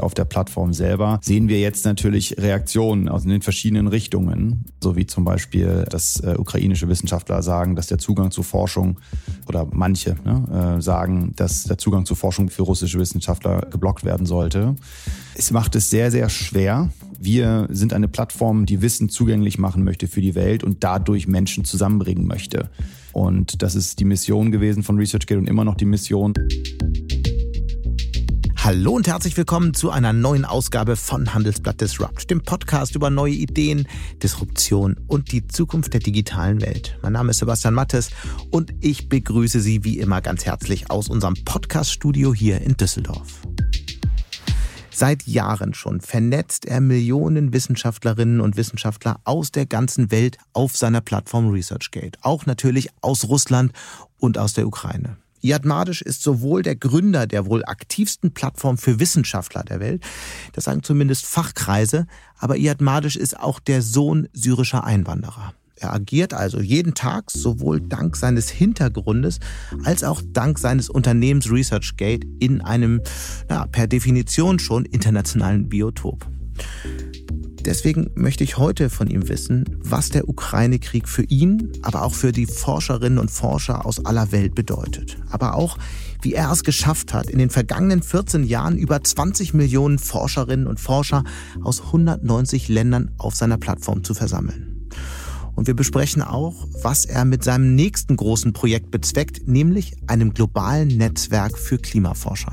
auf der Plattform selber, sehen wir jetzt natürlich Reaktionen aus den verschiedenen Richtungen, so wie zum Beispiel, dass äh, ukrainische Wissenschaftler sagen, dass der Zugang zu Forschung oder manche ne, äh, sagen, dass der Zugang zu Forschung für russische Wissenschaftler geblockt werden sollte. Es macht es sehr, sehr schwer. Wir sind eine Plattform, die Wissen zugänglich machen möchte für die Welt und dadurch Menschen zusammenbringen möchte. Und das ist die Mission gewesen von ResearchGate und immer noch die Mission. Hallo und herzlich willkommen zu einer neuen Ausgabe von Handelsblatt Disrupt, dem Podcast über neue Ideen, Disruption und die Zukunft der digitalen Welt. Mein Name ist Sebastian Mattes und ich begrüße Sie wie immer ganz herzlich aus unserem Podcast-Studio hier in Düsseldorf. Seit Jahren schon vernetzt er Millionen Wissenschaftlerinnen und Wissenschaftler aus der ganzen Welt auf seiner Plattform ResearchGate. Auch natürlich aus Russland und aus der Ukraine. Iyad Madisch ist sowohl der Gründer der wohl aktivsten Plattform für Wissenschaftler der Welt, das sagen zumindest Fachkreise, aber Iyad Madisch ist auch der Sohn syrischer Einwanderer. Er agiert also jeden Tag sowohl dank seines Hintergrundes als auch dank seines Unternehmens ResearchGate in einem na, per Definition schon internationalen Biotop. Deswegen möchte ich heute von ihm wissen, was der Ukraine-Krieg für ihn, aber auch für die Forscherinnen und Forscher aus aller Welt bedeutet. Aber auch, wie er es geschafft hat, in den vergangenen 14 Jahren über 20 Millionen Forscherinnen und Forscher aus 190 Ländern auf seiner Plattform zu versammeln. Und wir besprechen auch, was er mit seinem nächsten großen Projekt bezweckt, nämlich einem globalen Netzwerk für Klimaforscher.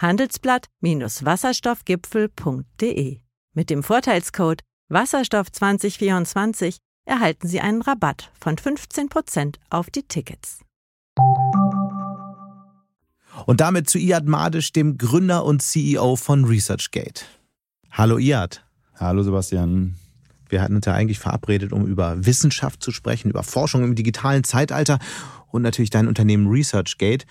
handelsblatt-wasserstoffgipfel.de. Mit dem Vorteilscode Wasserstoff 2024 erhalten Sie einen Rabatt von 15% auf die Tickets. Und damit zu Iad Madisch, dem Gründer und CEO von ResearchGate. Hallo Iad. Hallo Sebastian. Wir hatten uns ja eigentlich verabredet, um über Wissenschaft zu sprechen, über Forschung im digitalen Zeitalter und natürlich dein Unternehmen ResearchGate.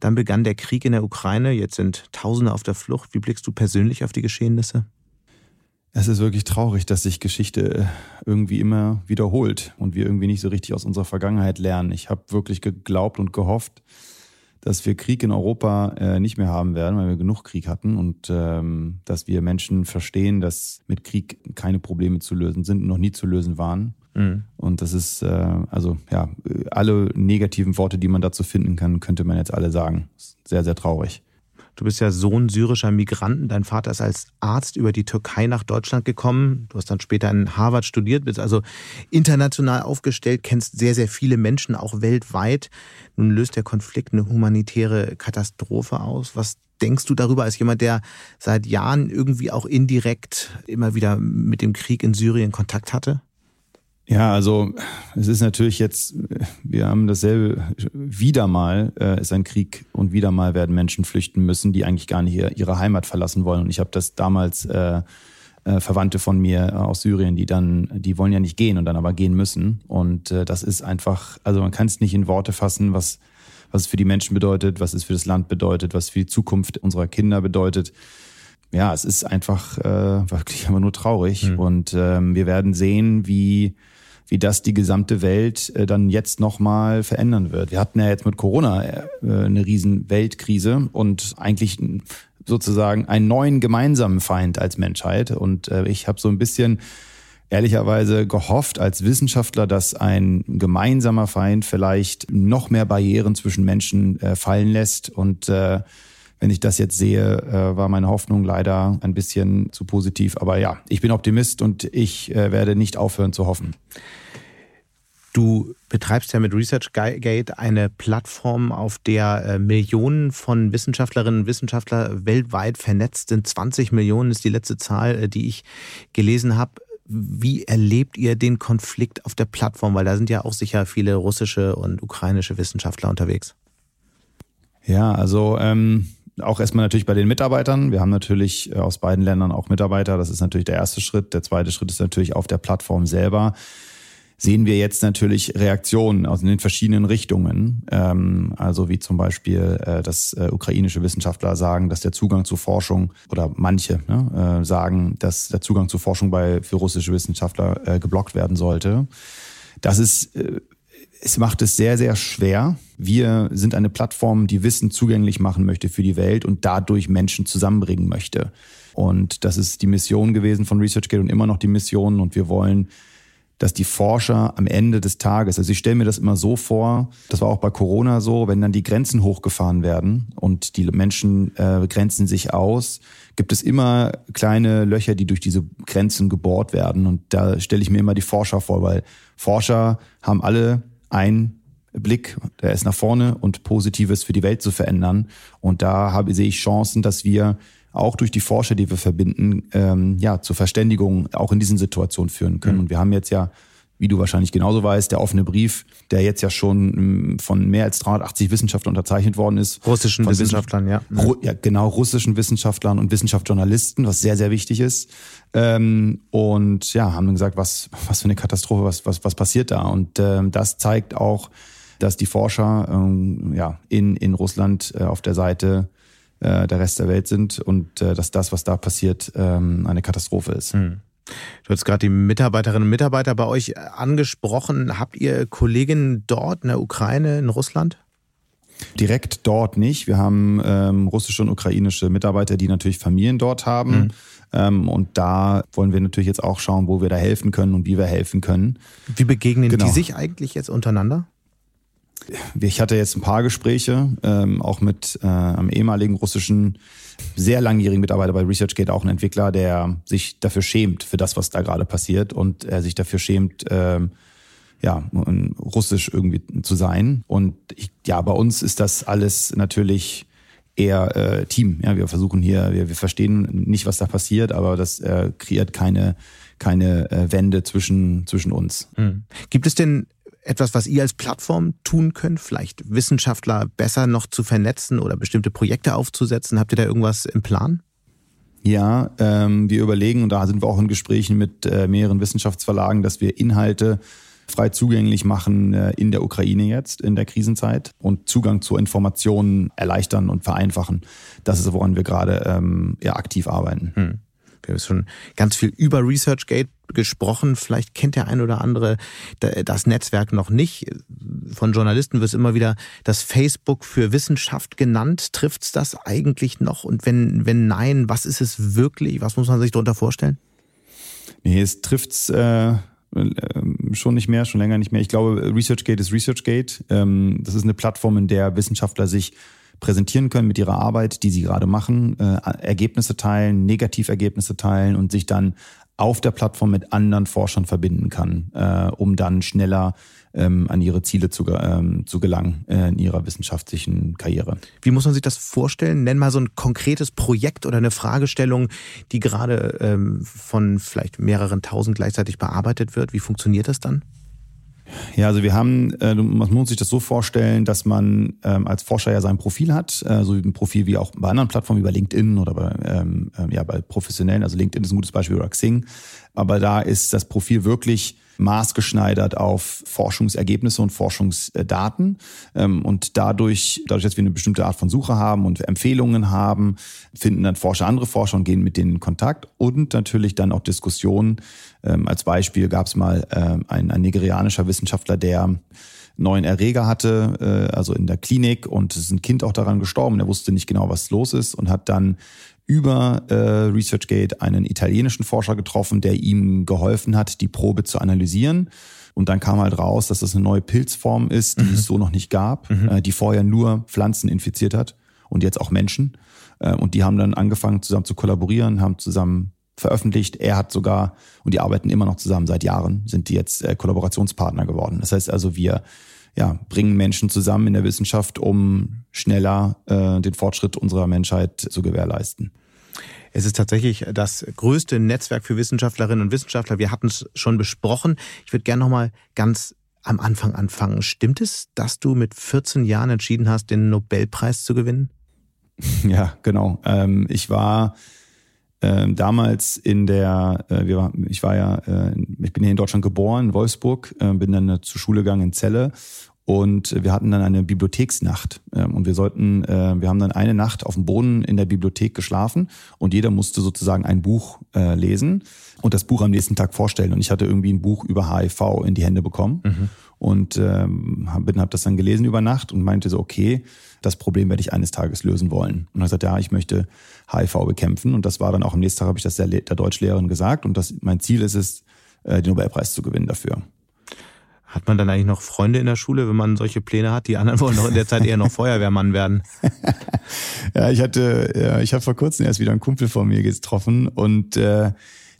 Dann begann der Krieg in der Ukraine, jetzt sind Tausende auf der Flucht. Wie blickst du persönlich auf die Geschehnisse? Es ist wirklich traurig, dass sich Geschichte irgendwie immer wiederholt und wir irgendwie nicht so richtig aus unserer Vergangenheit lernen. Ich habe wirklich geglaubt und gehofft, dass wir Krieg in Europa äh, nicht mehr haben werden, weil wir genug Krieg hatten und ähm, dass wir Menschen verstehen, dass mit Krieg keine Probleme zu lösen sind und noch nie zu lösen waren. Mhm. Und das ist, äh, also ja, alle negativen Worte, die man dazu finden kann, könnte man jetzt alle sagen. Sehr, sehr traurig. Du bist ja Sohn syrischer Migranten. Dein Vater ist als Arzt über die Türkei nach Deutschland gekommen. Du hast dann später in Harvard studiert, bist also international aufgestellt, kennst sehr, sehr viele Menschen, auch weltweit. Nun löst der Konflikt eine humanitäre Katastrophe aus. Was denkst du darüber als jemand, der seit Jahren irgendwie auch indirekt immer wieder mit dem Krieg in Syrien Kontakt hatte? Ja, also es ist natürlich jetzt, wir haben dasselbe, wieder mal äh, ist ein Krieg und wieder mal werden Menschen flüchten müssen, die eigentlich gar nicht ihre Heimat verlassen wollen. Und ich habe das damals äh, äh, Verwandte von mir aus Syrien, die dann, die wollen ja nicht gehen und dann aber gehen müssen. Und äh, das ist einfach, also man kann es nicht in Worte fassen, was, was es für die Menschen bedeutet, was es für das Land bedeutet, was für die Zukunft unserer Kinder bedeutet ja, es ist einfach äh, wirklich immer nur traurig. Mhm. Und ähm, wir werden sehen, wie wie das die gesamte Welt äh, dann jetzt nochmal verändern wird. Wir hatten ja jetzt mit Corona äh, eine riesen Weltkrise und eigentlich sozusagen einen neuen gemeinsamen Feind als Menschheit. Und äh, ich habe so ein bisschen ehrlicherweise gehofft als Wissenschaftler, dass ein gemeinsamer Feind vielleicht noch mehr Barrieren zwischen Menschen fallen lässt. Und wenn ich das jetzt sehe, war meine Hoffnung leider ein bisschen zu positiv. Aber ja, ich bin Optimist und ich werde nicht aufhören zu hoffen. Du betreibst ja mit ResearchGate eine Plattform, auf der äh, Millionen von Wissenschaftlerinnen und Wissenschaftlern weltweit vernetzt sind. 20 Millionen ist die letzte Zahl, äh, die ich gelesen habe. Wie erlebt ihr den Konflikt auf der Plattform? Weil da sind ja auch sicher viele russische und ukrainische Wissenschaftler unterwegs. Ja, also ähm, auch erstmal natürlich bei den Mitarbeitern. Wir haben natürlich äh, aus beiden Ländern auch Mitarbeiter. Das ist natürlich der erste Schritt. Der zweite Schritt ist natürlich auf der Plattform selber sehen wir jetzt natürlich Reaktionen aus den verschiedenen Richtungen. Ähm, also wie zum Beispiel, äh, dass äh, ukrainische Wissenschaftler sagen, dass der Zugang zu Forschung oder manche ne, sagen, dass der Zugang zu Forschung bei für russische Wissenschaftler geblockt werden sollte. Das ist es macht es sehr, sehr schwer. Wir sind eine Plattform, die Wissen zugänglich machen möchte für die Welt und dadurch Menschen zusammenbringen möchte. Und das ist die Mission gewesen von ResearchGate und immer noch die Mission. Und wir wollen dass die Forscher am Ende des Tages, also ich stelle mir das immer so vor, das war auch bei Corona so, wenn dann die Grenzen hochgefahren werden und die Menschen äh, grenzen sich aus, gibt es immer kleine Löcher, die durch diese Grenzen gebohrt werden. Und da stelle ich mir immer die Forscher vor, weil Forscher haben alle einen Blick, der ist nach vorne und Positives für die Welt zu verändern. Und da habe, sehe ich Chancen, dass wir auch durch die Forscher, die wir verbinden, ähm, ja, zur Verständigung auch in diesen Situationen führen können. Mhm. Und wir haben jetzt ja, wie du wahrscheinlich genauso weißt, der offene Brief, der jetzt ja schon ähm, von mehr als 380 Wissenschaftlern unterzeichnet worden ist. Russischen Wissenschaftlern, ja. Ru ja. Genau, russischen Wissenschaftlern und Wissenschaftsjournalisten, was sehr, sehr wichtig ist. Ähm, und ja, haben gesagt, was, was für eine Katastrophe, was, was, was passiert da? Und ähm, das zeigt auch, dass die Forscher ähm, ja, in, in Russland äh, auf der Seite äh, der Rest der Welt sind und äh, dass das, was da passiert, ähm, eine Katastrophe ist. Hm. Du hast gerade die Mitarbeiterinnen und Mitarbeiter bei euch angesprochen. Habt ihr Kolleginnen dort in der Ukraine, in Russland? Direkt dort nicht. Wir haben ähm, russische und ukrainische Mitarbeiter, die natürlich Familien dort haben. Mhm. Ähm, und da wollen wir natürlich jetzt auch schauen, wo wir da helfen können und wie wir helfen können. Wie begegnen genau. die sich eigentlich jetzt untereinander? ich hatte jetzt ein paar Gespräche, ähm, auch mit äh, einem ehemaligen russischen, sehr langjährigen Mitarbeiter bei ResearchGate, auch ein Entwickler, der sich dafür schämt, für das, was da gerade passiert und er sich dafür schämt, ähm, ja, russisch irgendwie zu sein. Und ich, ja, bei uns ist das alles natürlich eher äh, Team. Ja, wir versuchen hier, wir, wir verstehen nicht, was da passiert, aber das äh, kreiert keine keine äh, Wände zwischen zwischen uns. Mhm. Gibt es denn etwas, was ihr als Plattform tun könnt? Vielleicht Wissenschaftler besser noch zu vernetzen oder bestimmte Projekte aufzusetzen? Habt ihr da irgendwas im Plan? Ja, ähm, wir überlegen, und da sind wir auch in Gesprächen mit äh, mehreren Wissenschaftsverlagen, dass wir Inhalte frei zugänglich machen äh, in der Ukraine jetzt, in der Krisenzeit und Zugang zu Informationen erleichtern und vereinfachen. Das ist, woran wir gerade ähm, ja, aktiv arbeiten. Hm. Wir haben schon ganz viel über ResearchGate gesprochen. Vielleicht kennt der ein oder andere das Netzwerk noch nicht. Von Journalisten wird es immer wieder das Facebook für Wissenschaft genannt. Trifft es das eigentlich noch? Und wenn, wenn nein, was ist es wirklich? Was muss man sich darunter vorstellen? Nee, es trifft es äh, schon nicht mehr, schon länger nicht mehr. Ich glaube, ResearchGate ist ResearchGate. Ähm, das ist eine Plattform, in der Wissenschaftler sich präsentieren können mit ihrer Arbeit, die sie gerade machen, äh, Ergebnisse teilen, Negativergebnisse teilen und sich dann auf der Plattform mit anderen Forschern verbinden kann, äh, um dann schneller ähm, an ihre Ziele zu, ähm, zu gelangen äh, in ihrer wissenschaftlichen Karriere. Wie muss man sich das vorstellen? Nenn mal so ein konkretes Projekt oder eine Fragestellung, die gerade ähm, von vielleicht mehreren tausend gleichzeitig bearbeitet wird. Wie funktioniert das dann? Ja, also wir haben, äh, man muss sich das so vorstellen, dass man ähm, als Forscher ja sein Profil hat, äh, so ein Profil wie auch bei anderen Plattformen, wie bei LinkedIn oder bei, ähm, äh, ja, bei professionellen, also LinkedIn ist ein gutes Beispiel oder Xing, aber da ist das Profil wirklich maßgeschneidert auf Forschungsergebnisse und Forschungsdaten. Ähm, und dadurch, dadurch, dass wir eine bestimmte Art von Suche haben und Empfehlungen haben, finden dann Forscher andere Forscher und gehen mit denen in Kontakt und natürlich dann auch Diskussionen. Ähm, als Beispiel gab es mal ähm, ein, ein nigerianischer Wissenschaftler, der neuen Erreger hatte, äh, also in der Klinik und es ist ein Kind auch daran gestorben. Er wusste nicht genau, was los ist und hat dann über äh, ResearchGate einen italienischen Forscher getroffen, der ihm geholfen hat, die Probe zu analysieren. Und dann kam halt raus, dass das eine neue Pilzform ist, die mhm. es so noch nicht gab, mhm. äh, die vorher nur Pflanzen infiziert hat und jetzt auch Menschen. Äh, und die haben dann angefangen zusammen zu kollaborieren, haben zusammen veröffentlicht. Er hat sogar, und die arbeiten immer noch zusammen seit Jahren, sind die jetzt äh, Kollaborationspartner geworden. Das heißt also, wir ja, bringen Menschen zusammen in der Wissenschaft, um schneller äh, den Fortschritt unserer Menschheit zu gewährleisten. Es ist tatsächlich das größte Netzwerk für Wissenschaftlerinnen und Wissenschaftler. Wir hatten es schon besprochen. Ich würde gerne noch mal ganz am Anfang anfangen. Stimmt es, dass du mit 14 Jahren entschieden hast, den Nobelpreis zu gewinnen? Ja, genau. Ähm, ich war ähm, damals in der, äh, wir war, ich war ja, äh, ich bin hier in Deutschland geboren, in Wolfsburg, äh, bin dann zur Schule gegangen in Celle und wir hatten dann eine Bibliotheksnacht. Ähm, und wir sollten, äh, wir haben dann eine Nacht auf dem Boden in der Bibliothek geschlafen und jeder musste sozusagen ein Buch äh, lesen und das Buch am nächsten Tag vorstellen. Und ich hatte irgendwie ein Buch über HIV in die Hände bekommen mhm. und ähm, habe hab das dann gelesen über Nacht und meinte so, okay, das Problem werde ich eines Tages lösen wollen. Und er sagt, ja, ich möchte HIV bekämpfen. Und das war dann auch am nächsten Tag, habe ich das der, der Deutschlehrerin gesagt. Und das, mein Ziel ist es, äh, den Nobelpreis zu gewinnen dafür. Hat man dann eigentlich noch Freunde in der Schule, wenn man solche Pläne hat? Die anderen wollen doch in der Zeit eher noch Feuerwehrmann werden. ja, ich hatte, ja, ich habe vor kurzem erst wieder einen Kumpel von mir getroffen und äh,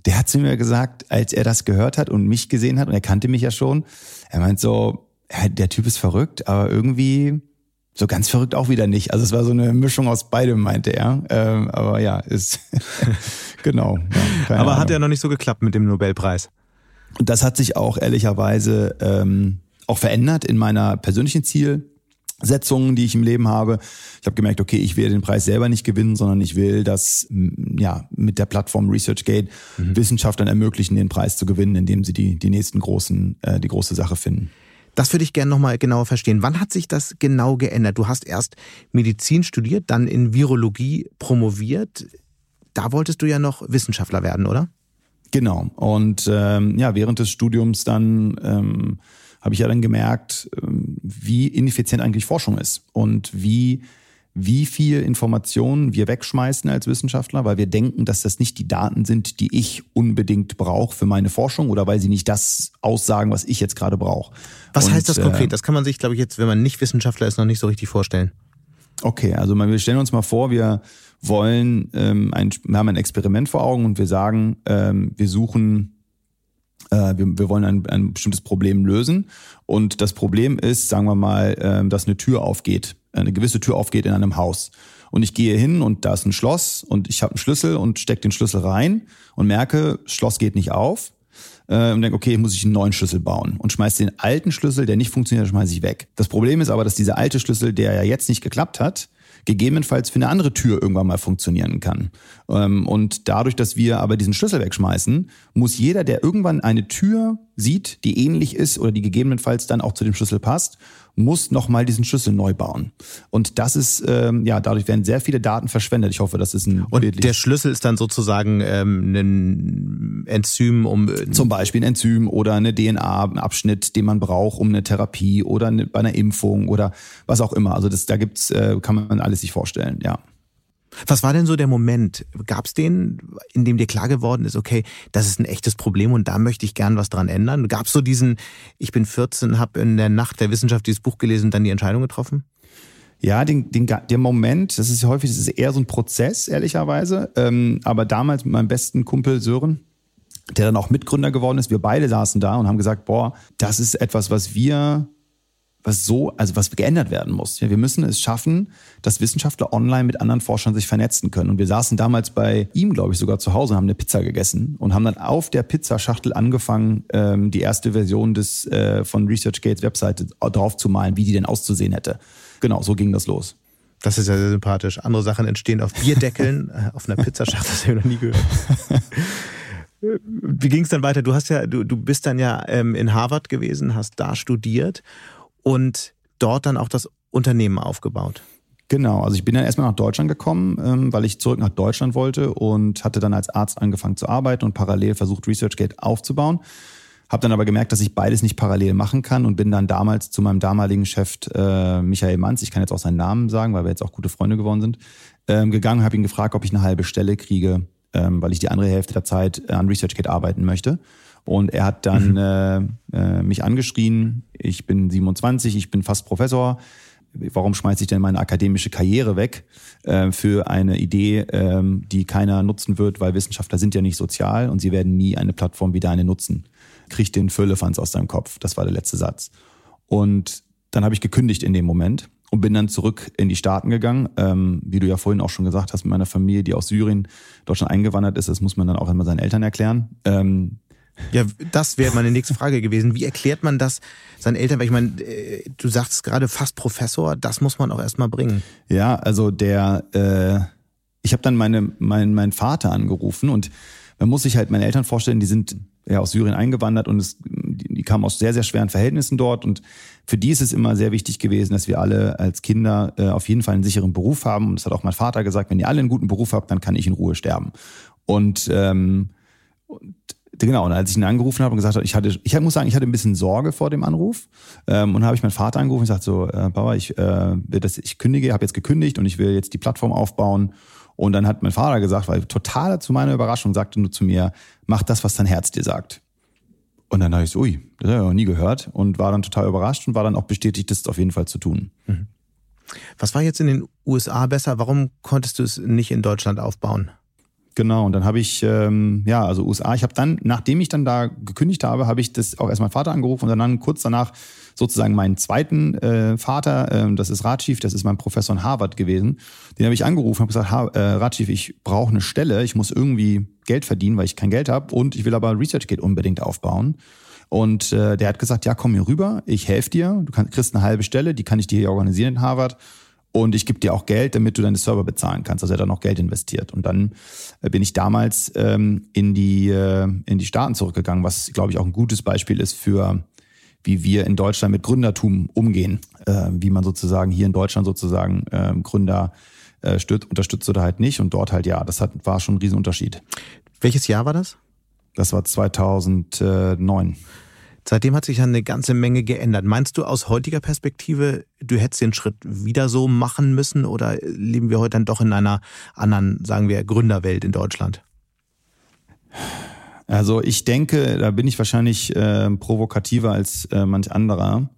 der hat zu mir gesagt, als er das gehört hat und mich gesehen hat, und er kannte mich ja schon, er meint so, der Typ ist verrückt, aber irgendwie so ganz verrückt auch wieder nicht. Also es war so eine Mischung aus beidem, meinte er. Ähm, aber ja, ist genau. Ja, aber Ahnung. hat ja noch nicht so geklappt mit dem Nobelpreis. Und das hat sich auch ehrlicherweise ähm, auch verändert in meiner persönlichen Zielsetzung, die ich im Leben habe. Ich habe gemerkt, okay, ich will den Preis selber nicht gewinnen, sondern ich will das ja mit der Plattform ResearchGate mhm. Wissenschaftlern ermöglichen, den Preis zu gewinnen, indem sie die die nächsten großen äh, die große Sache finden. Das würde ich gerne nochmal genauer verstehen. Wann hat sich das genau geändert? Du hast erst Medizin studiert, dann in Virologie promoviert. Da wolltest du ja noch Wissenschaftler werden, oder? Genau. Und ähm, ja, während des Studiums dann ähm, habe ich ja dann gemerkt, ähm, wie ineffizient eigentlich Forschung ist und wie wie viel Informationen wir wegschmeißen als Wissenschaftler, weil wir denken, dass das nicht die Daten sind, die ich unbedingt brauche für meine Forschung oder weil sie nicht das aussagen, was ich jetzt gerade brauche. Was Und, heißt das konkret? Äh, das kann man sich, glaube ich, jetzt, wenn man nicht Wissenschaftler ist, noch nicht so richtig vorstellen. Okay, also wir stellen uns mal vor, wir wollen, ähm, ein, wir haben ein Experiment vor Augen und wir sagen, ähm, wir suchen äh, wir, wir wollen ein, ein bestimmtes Problem lösen. Und das Problem ist, sagen wir mal, äh, dass eine Tür aufgeht, eine gewisse Tür aufgeht in einem Haus. Und ich gehe hin und da ist ein Schloss und ich habe einen Schlüssel und stecke den Schlüssel rein und merke, Schloss geht nicht auf. Äh, und denke, okay, muss ich einen neuen Schlüssel bauen und schmeiß den alten Schlüssel, der nicht funktioniert, schmeiße ich weg. Das Problem ist aber, dass dieser alte Schlüssel, der ja jetzt nicht geklappt hat, gegebenenfalls für eine andere Tür irgendwann mal funktionieren kann. Ähm, und dadurch, dass wir aber diesen Schlüssel wegschmeißen, muss jeder, der irgendwann eine Tür sieht, die ähnlich ist oder die gegebenenfalls dann auch zu dem Schlüssel passt, muss nochmal diesen Schlüssel neu bauen. Und das ist, ähm, ja, dadurch werden sehr viele Daten verschwendet. Ich hoffe, das ist ein Und der Schlüssel ist dann sozusagen ähm, ein Enzym, um... Äh, Zum Beispiel ein Enzym oder eine DNA-Abschnitt, den man braucht, um eine Therapie oder eine, bei einer Impfung oder was auch immer. Also das, da gibt's, äh, kann man alles sich vorstellen, ja. Was war denn so der Moment? Gab es den, in dem dir klar geworden ist, okay, das ist ein echtes Problem und da möchte ich gern was dran ändern? Gab es so diesen, ich bin 14, habe in der Nacht der Wissenschaft dieses Buch gelesen und dann die Entscheidung getroffen? Ja, den, den, der Moment, das ist häufig, das ist eher so ein Prozess, ehrlicherweise. Ähm, aber damals mit meinem besten Kumpel Sören, der dann auch Mitgründer geworden ist, wir beide saßen da und haben gesagt, boah, das ist etwas, was wir was so, also was geändert werden muss. Wir müssen es schaffen, dass Wissenschaftler online mit anderen Forschern sich vernetzen können. Und wir saßen damals bei ihm, glaube ich, sogar zu Hause und haben eine Pizza gegessen und haben dann auf der Pizzaschachtel angefangen, ähm, die erste Version des äh, von ResearchGates Webseite drauf zu malen, wie die denn auszusehen hätte. Genau, so ging das los. Das ist ja sehr sympathisch. Andere Sachen entstehen auf Bierdeckeln, äh, auf einer Pizzaschachtel, das habe ich noch nie gehört. Wie ging es dann weiter? Du hast ja, du, du bist dann ja ähm, in Harvard gewesen, hast da studiert und dort dann auch das Unternehmen aufgebaut. Genau, also ich bin dann erstmal nach Deutschland gekommen, ähm, weil ich zurück nach Deutschland wollte und hatte dann als Arzt angefangen zu arbeiten und parallel versucht, ResearchGate aufzubauen. Habe dann aber gemerkt, dass ich beides nicht parallel machen kann und bin dann damals zu meinem damaligen Chef äh, Michael Manz, ich kann jetzt auch seinen Namen sagen, weil wir jetzt auch gute Freunde geworden sind, ähm, gegangen, habe ihn gefragt, ob ich eine halbe Stelle kriege, ähm, weil ich die andere Hälfte der Zeit an ResearchGate arbeiten möchte. Und er hat dann mhm. äh, äh, mich angeschrien, ich bin 27, ich bin fast Professor. Warum schmeiße ich denn meine akademische Karriere weg äh, für eine Idee, ähm, die keiner nutzen wird, weil Wissenschaftler sind ja nicht sozial und sie werden nie eine Plattform wie deine nutzen. Krieg den Füllefanz aus deinem Kopf. Das war der letzte Satz. Und dann habe ich gekündigt in dem Moment und bin dann zurück in die Staaten gegangen. Ähm, wie du ja vorhin auch schon gesagt hast, mit meiner Familie, die aus Syrien dort schon eingewandert ist, das muss man dann auch immer seinen Eltern erklären. Ähm, Ja, das wäre meine nächste Frage gewesen. Wie erklärt man das seinen Eltern? Weil ich meine, äh, du sagst gerade fast Professor, das muss man auch erstmal bringen. Ja, also der, äh, ich habe dann meine, mein, meinen Vater angerufen und man muss sich halt meine Eltern vorstellen, die sind ja aus Syrien eingewandert und es, die, die kamen aus sehr, sehr schweren Verhältnissen dort und für die ist es immer sehr wichtig gewesen, dass wir alle als Kinder äh, auf jeden Fall einen sicheren Beruf haben. Und das hat auch mein Vater gesagt, wenn ihr alle einen guten Beruf habt, dann kann ich in Ruhe sterben. Und, ähm, und genau, und als ich ihn angerufen habe und gesagt habe, ich hatte, ich muss sagen, ich hatte ein bisschen Sorge vor dem Anruf. Ähm, und habe ich meinen Vater angerufen und gesagt so, äh, Papa, ich, äh, ich kündige, habe jetzt gekündigt und ich will jetzt die Plattform aufbauen. Und dann hat mein Vater gesagt, weil total zu meiner Überraschung sagte nur zu mir, mach das, was dein Herz dir sagt. Und dann habe ich so, ui, das habe ich noch nie gehört und war dann total überrascht und war dann auch bestätigt, das auf jeden Fall zu tun. Mhm. Was war jetzt in den USA besser? Warum konntest du es nicht in Deutschland aufbauen? Genau, und dann habe ich, ähm, ja, also USA, ich habe dann, nachdem ich dann da gekündigt habe, habe ich das auch erst meinen Vater angerufen und dann kurz danach sozusagen meinen zweiten äh, Vater, äh, das ist Rajiv, das ist mein Professor in Harvard gewesen, den habe ich angerufen und gesagt, ha, äh, Rajiv, ich brauche eine Stelle, ich muss irgendwie Geld verdienen, weil ich kein Geld habe und ich will aber ResearchGate unbedingt aufbauen. Und äh, der hat gesagt, ja, komm hier rüber, ich helfe dir, du kann, kriegst eine halbe Stelle, die kann ich dir hier organisieren in Harvard und ich gebe dir auch Geld, damit du deine Server bezahlen kannst. Also er hat dann auch Geld investiert. Und dann äh, bin ich damals ähm, in, die, äh, in die Staaten zurückgegangen, was, glaube ich, auch ein gutes Beispiel ist für, wie wir in Deutschland mit Gründertum umgehen. Äh, wie man sozusagen hier in Deutschland sozusagen äh, Gründer äh, stützt, unterstützt oder halt nicht. Und dort halt ja, das hat, war schon ein Riesenunterschied. Welches Jahr war das? Das war 2009. Seitdem hat sich ja eine ganze Menge geändert. Meinst du aus heutiger Perspektive, du hättest den Schritt wieder so machen müssen oder leben wir heute dann doch in einer anderen, sagen wir, Gründerwelt in Deutschland? Also ich denke, da bin ich wahrscheinlich äh, provokativer als äh, manch anderer.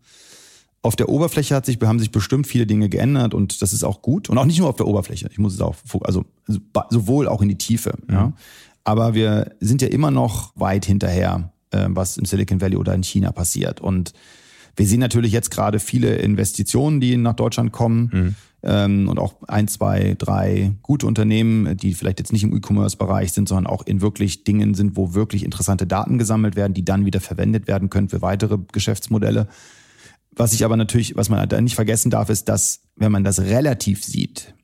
Auf der Oberfläche hat sich, haben sich bestimmt viele Dinge geändert und das ist auch gut. Und auch nicht nur auf der Oberfläche. Ich muss es auch, also sowohl auch in die Tiefe. Mhm. Ja. Aber wir sind ja immer noch weit hinterher was im Silicon Valley oder in China passiert. Und wir sehen natürlich jetzt gerade viele Investitionen, die nach Deutschland kommen. Mhm. Ähm, und auch ein, zwei, drei gute Unternehmen, die vielleicht jetzt nicht im E-Commerce-Bereich sind, sondern auch in wirklich Dingen sind, wo wirklich interessante Daten gesammelt werden, die dann wieder verwendet werden können für weitere Geschäftsmodelle. Was ich aber natürlich, was man da nicht vergessen darf, ist, dass, wenn man das relativ sieht,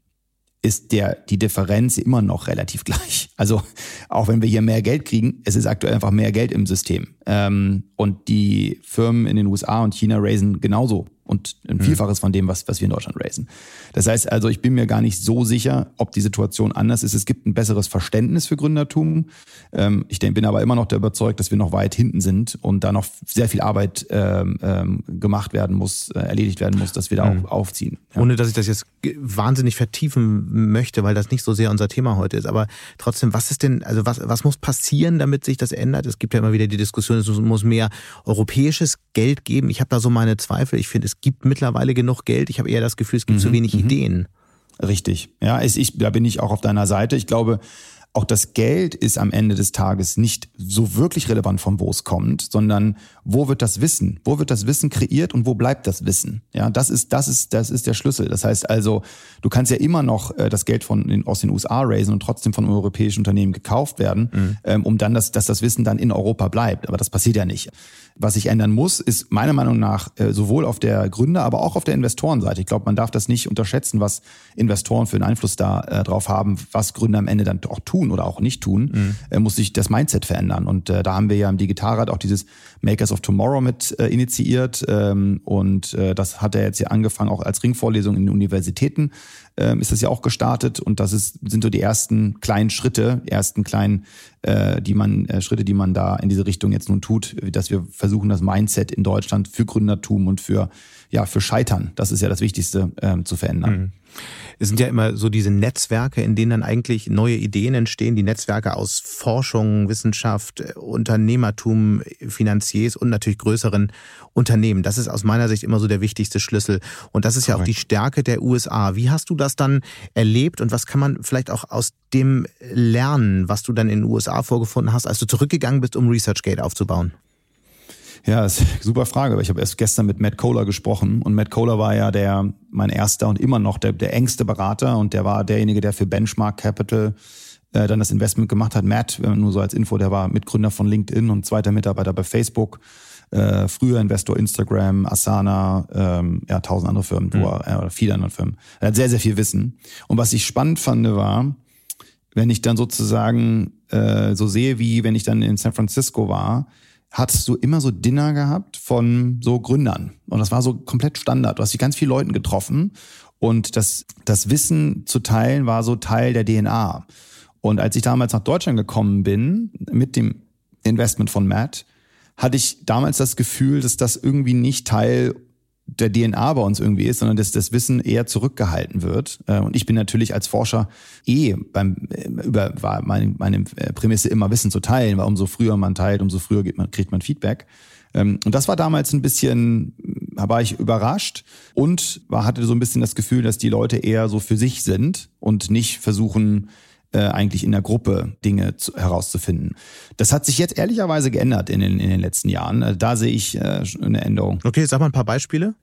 ist der, die Differenz immer noch relativ gleich. Also auch wenn wir hier mehr Geld kriegen, es ist aktuell einfach mehr Geld im System. Ähm, und die Firmen in den USA und China raisen genauso und ein mhm. Vielfaches von dem, was, was wir in Deutschland raisen. Das heißt also, ich bin mir gar nicht so sicher, ob die Situation anders ist. Es gibt ein besseres Verständnis für Gründertum. Ähm, ich bin aber immer noch der überzeugt, dass wir noch weit hinten sind und da noch sehr viel Arbeit ähm, ähm, gemacht werden muss, äh, erledigt werden muss, dass wir da mhm. auch aufziehen. Ja. Ohne dass ich das jetzt wahnsinnig vertiefen möchte, weil das nicht so sehr unser Thema heute ist. Aber trotzdem, was ist denn, also was, was muss passieren, damit sich das ändert? Es gibt ja immer wieder die Diskussion, es muss mehr europäisches Geld geben. Ich habe da so meine Zweifel. Ich finde, es gibt mittlerweile genug Geld. Ich habe eher das Gefühl, es gibt mhm. zu wenig mhm. Ideen. Richtig. Ja, ist, ich, da bin ich auch auf deiner Seite. Ich glaube, auch das Geld ist am Ende des Tages nicht so wirklich relevant, von wo es kommt, sondern wo wird das Wissen? Wo wird das Wissen kreiert und wo bleibt das Wissen? Ja, das ist, das ist, das ist der Schlüssel. Das heißt also, du kannst ja immer noch äh, das Geld von, aus den USA raisen und trotzdem von europäischen Unternehmen gekauft werden, mhm. ähm, um dann, das, dass das Wissen dann in Europa bleibt. Aber das passiert ja nicht. Was sich ändern muss, ist meiner Meinung nach äh, sowohl auf der Gründer, aber auch auf der Investorenseite. Ich glaube, man darf das nicht unterschätzen, was Investoren für einen Einfluss da äh, drauf haben, was Gründer am Ende dann auch tun oder auch nicht tun, mhm. äh, muss sich das Mindset verändern. Und äh, da haben wir ja im Digitalrat auch dieses Makers of Tomorrow mit äh, initiiert. Ähm, und äh, das hat er jetzt ja angefangen, auch als Ringvorlesung in den Universitäten ähm, ist das ja auch gestartet. Und das ist, sind so die ersten kleinen Schritte, ersten kleinen äh, die man, äh, Schritte, die man da in diese Richtung jetzt nun tut, dass wir versuchen, das Mindset in Deutschland für Gründertum und für, ja, für Scheitern, das ist ja das Wichtigste, ähm, zu verändern. Mhm. Es sind ja immer so diese Netzwerke, in denen dann eigentlich neue Ideen entstehen, die Netzwerke aus Forschung, Wissenschaft, Unternehmertum, Finanziers und natürlich größeren Unternehmen. Das ist aus meiner Sicht immer so der wichtigste Schlüssel. Und das ist Correct. ja auch die Stärke der USA. Wie hast du das dann erlebt und was kann man vielleicht auch aus dem lernen, was du dann in den USA vorgefunden hast, als du zurückgegangen bist, um ResearchGate aufzubauen? Ja, ist eine super Frage, weil ich habe erst gestern mit Matt Kohler gesprochen und Matt Kohler war ja der mein erster und immer noch der, der engste Berater und der war derjenige, der für Benchmark Capital äh, dann das Investment gemacht hat. Matt, nur so als Info, der war Mitgründer von LinkedIn und zweiter Mitarbeiter bei Facebook. Äh, früher Investor Instagram, Asana, ähm, ja, tausend andere Firmen, mhm. er, äh, oder viele andere Firmen. Er hat sehr, sehr viel Wissen. Und was ich spannend fand, war, wenn ich dann sozusagen äh, so sehe, wie wenn ich dann in San Francisco war, hattest du immer so Dinner gehabt von so Gründern. Und das war so komplett Standard. Du hast dich ganz viele Leuten getroffen und das, das Wissen zu teilen war so Teil der DNA. Und als ich damals nach Deutschland gekommen bin, mit dem Investment von Matt, hatte ich damals das Gefühl, dass das irgendwie nicht Teil der DNA bei uns irgendwie ist, sondern dass das Wissen eher zurückgehalten wird. Äh, und ich bin natürlich als Forscher eh beim äh, über war meine, meine Prämisse immer Wissen zu teilen, weil umso früher man teilt, umso früher man, kriegt man Feedback. Ähm, und das war damals ein bisschen, war ich überrascht und war, hatte so ein bisschen das Gefühl, dass die Leute eher so für sich sind und nicht versuchen, äh, eigentlich in der Gruppe Dinge zu, herauszufinden. Das hat sich jetzt ehrlicherweise geändert in den, in den letzten Jahren. Also da sehe ich äh, eine Änderung. Okay, sag mal ein paar Beispiele.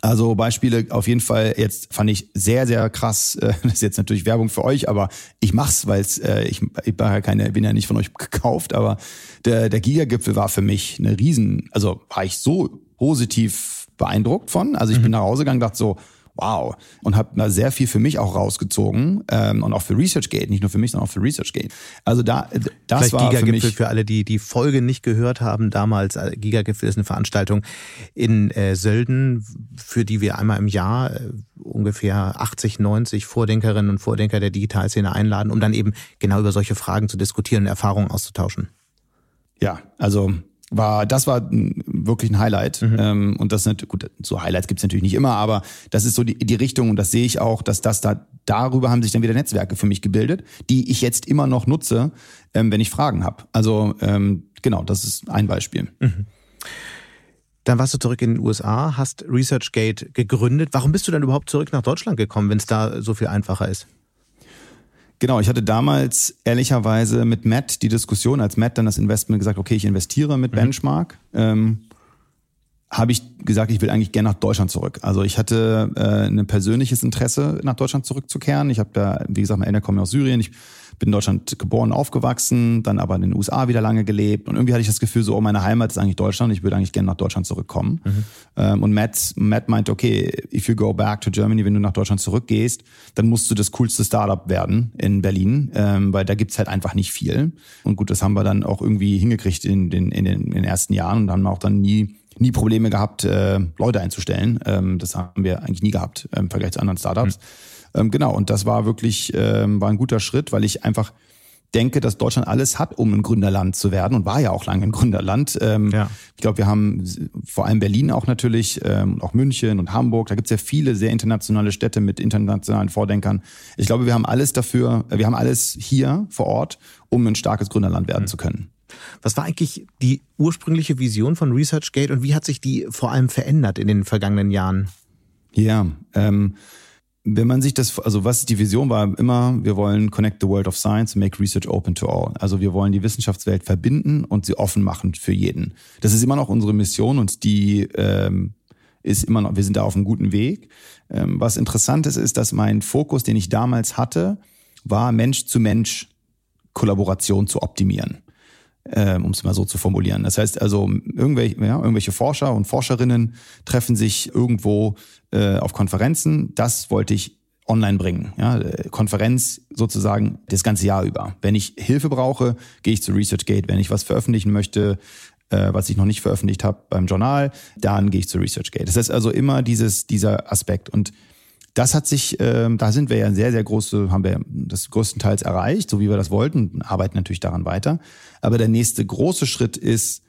Also Beispiele auf jeden Fall jetzt fand ich sehr sehr krass. Das ist jetzt natürlich Werbung für euch, aber ich mach's, weil äh, ich, ich war ja keine, bin ja nicht von euch gekauft, aber der der Gigagipfel war für mich eine riesen, also war ich so positiv beeindruckt von. Also ich mhm. bin nach Hause gegangen, dachte so, wow. Und habe da sehr viel für mich auch rausgezogen ähm, und auch für ResearchGate, nicht nur für mich, sondern auch für ResearchGate. Also da, das Vielleicht war Gigagipfel für, mich für alle, die die Folge nicht gehört haben damals. Äh, Gigagipfel ist eine Veranstaltung in äh, Sölden, für die wir einmal im Jahr äh, ungefähr 80, 90 Vordenkerinnen und Vordenker der Digitalszene einladen, um dann eben genau über solche Fragen zu diskutieren und Erfahrungen auszutauschen. Ja, also war, das war wirklich ein Highlight. Mhm. Ähm, und das sind, gut, so Highlights gibt's natürlich nicht immer, aber das ist so die, die Richtung und das sehe ich auch, dass das da, darüber haben sich dann wieder Netzwerke für mich gebildet, die ich jetzt immer noch nutze, ähm, wenn ich Fragen habe. Also ähm, genau, das ist ein Beispiel. Mhm. Dann warst du zurück in den USA, hast ResearchGate gegründet. Warum bist du dann überhaupt zurück nach Deutschland gekommen, wenn es da so viel einfacher ist? Genau, ich hatte damals ehrlicherweise mit Matt die Diskussion, als Matt dann das Investment gesagt, okay, ich investiere mit mhm. Benchmark, ähm, habe ich gesagt, ich will eigentlich gerne nach Deutschland zurück. Also ich hatte äh, ein persönliches Interesse, nach Deutschland zurückzukehren. Ich habe da, wie gesagt, meine Eltern kommen aus Syrien. Ich bin in Deutschland geboren, aufgewachsen, dann aber in den USA wieder lange gelebt. Und irgendwie hatte ich das Gefühl, so, oh, meine Heimat ist eigentlich Deutschland, ich würde eigentlich gerne nach Deutschland zurückkommen. Mhm. Ähm, und Matt, Matt meinte, okay, if you go back to Germany, wenn du nach Deutschland zurückgehst, dann musst du das coolste Startup werden in Berlin, ähm, weil da gibt's halt einfach nicht viel. Und gut, das haben wir dann auch irgendwie hingekriegt in den, in den, in den ersten Jahren und haben auch dann nie nie Probleme gehabt, äh, Leute einzustellen. Ähm, das haben wir eigentlich nie gehabt im Vergleich zu anderen Startups. Mhm. Ähm, genau, und das war wirklich ähm, war ein guter Schritt, weil ich einfach denke, dass Deutschland alles hat, um ein Gründerland zu werden und war ja auch lange ein Gründerland. Ähm, ja. Ich glaube, wir haben vor allem Berlin auch natürlich, ähm, auch München und Hamburg. Da gibt es ja viele sehr internationale Städte mit internationalen Vordenkern. Ich glaube, wir haben alles dafür, wir haben alles hier vor Ort, um ein starkes Gründerland werden mhm. zu können. Was war eigentlich die ursprüngliche Vision von ResearchGate und wie hat sich die vor allem verändert in den vergangenen Jahren? Ja, ähm, wenn man sich das, also was die Vision war, immer, wir wollen connect the world of science, make research open to all. Also wir wollen die Wissenschaftswelt verbinden und sie offen machen für jeden. Das ist immer noch unsere Mission und die ähm, ist immer noch, wir sind da auf einem guten Weg. Ähm, was interessant ist, ist, dass mein Fokus, den ich damals hatte, war Mensch zu Mensch Kollaboration zu optimieren ähm, um es mal so zu formulieren. Das heißt also, irgendwelche, ja, irgendwelche Forscher und Forscherinnen treffen sich irgendwo äh, auf Konferenzen. Das wollte ich online bringen. Ja, Konferenz sozusagen das ganze Jahr über. Wenn ich Hilfe brauche, gehe ich zu ResearchGate. Wenn ich was veröffentlichen möchte, äh, was ich noch nicht veröffentlicht habe beim Journal, dann gehe ich zu ResearchGate. Das heißt also immer dieses, dieser Aspekt. Und das hat sich, äh, da sind wir ja sehr, sehr große, haben wir das größtenteils erreicht, so wie wir das wollten, arbeiten natürlich daran weiter. Aber der nächste große Schritt ist,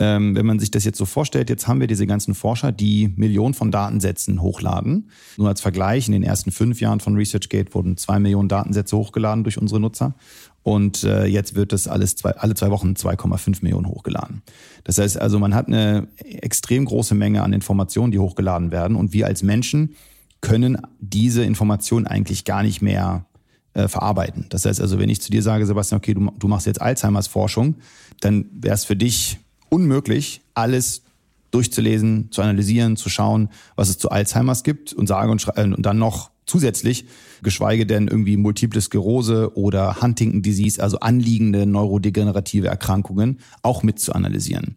ähm, wenn man sich das jetzt so vorstellt, jetzt haben wir diese ganzen Forscher, die Millionen von Datensätzen hochladen. Nur als Vergleich, in den ersten fünf Jahren von ResearchGate wurden zwei Millionen Datensätze hochgeladen durch unsere Nutzer. Und äh, jetzt wird das alles zwei, alle zwei Wochen 2,5 Millionen hochgeladen. Das heißt also, man hat eine extrem große Menge an Informationen, die hochgeladen werden. Und wir als Menschen können diese Informationen eigentlich gar nicht mehr äh, verarbeiten. Das heißt also, wenn ich zu dir sage, Sebastian, okay, du, du machst jetzt Alzheimers Forschung, dann wäre es für dich unmöglich, alles durchzulesen, zu analysieren, zu schauen, was es zu Alzheimers gibt und sage und, äh, und dann noch zusätzlich, geschweige denn irgendwie Multiple Sklerose oder Huntington Disease, also anliegende neurodegenerative Erkrankungen, auch mit zu analysieren.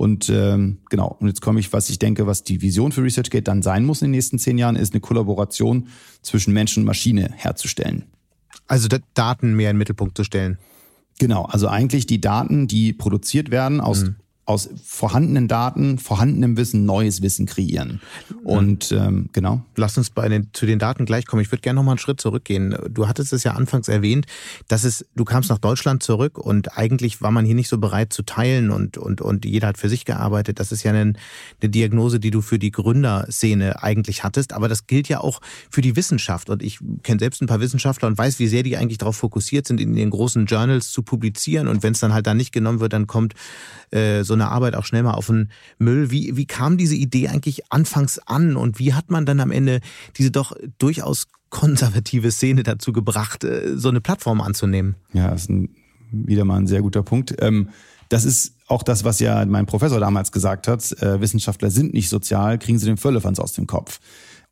Und ähm, genau, und jetzt komme ich, was ich denke, was die Vision für ResearchGate dann sein muss in den nächsten zehn Jahren, ist eine Kollaboration zwischen Mensch und Maschine herzustellen. Also Daten mehr in den Mittelpunkt zu stellen. Genau, also eigentlich die Daten, die produziert werden aus mhm aus vorhandenen Daten, vorhandenem Wissen neues Wissen kreieren. Und ähm, genau. Lass uns bei den, zu den Daten gleich kommen. Ich würde gerne noch mal einen Schritt zurückgehen. Du hattest es ja anfangs erwähnt, dass es, du kamst nach Deutschland zurück und eigentlich war man hier nicht so bereit zu teilen und, und, und jeder hat für sich gearbeitet. Das ist ja eine, eine Diagnose, die du für die Gründerszene eigentlich hattest. Aber das gilt ja auch für die Wissenschaft. Und ich kenne selbst ein paar Wissenschaftler und weiß, wie sehr die eigentlich darauf fokussiert sind, in den großen Journals zu publizieren. Und wenn es dann halt dann nicht genommen wird, dann kommt äh, so eine Arbeit auch schnell mal auf den Müll. Wie, wie kam diese Idee eigentlich anfangs an und wie hat man dann am Ende diese doch durchaus konservative Szene dazu gebracht, äh, so eine Plattform anzunehmen? Ja, das ist ein, wieder mal ein sehr guter Punkt. Ähm, das ist auch das, was ja mein Professor damals gesagt hat. Äh, Wissenschaftler sind nicht sozial, kriegen sie den Völlefanz aus dem Kopf.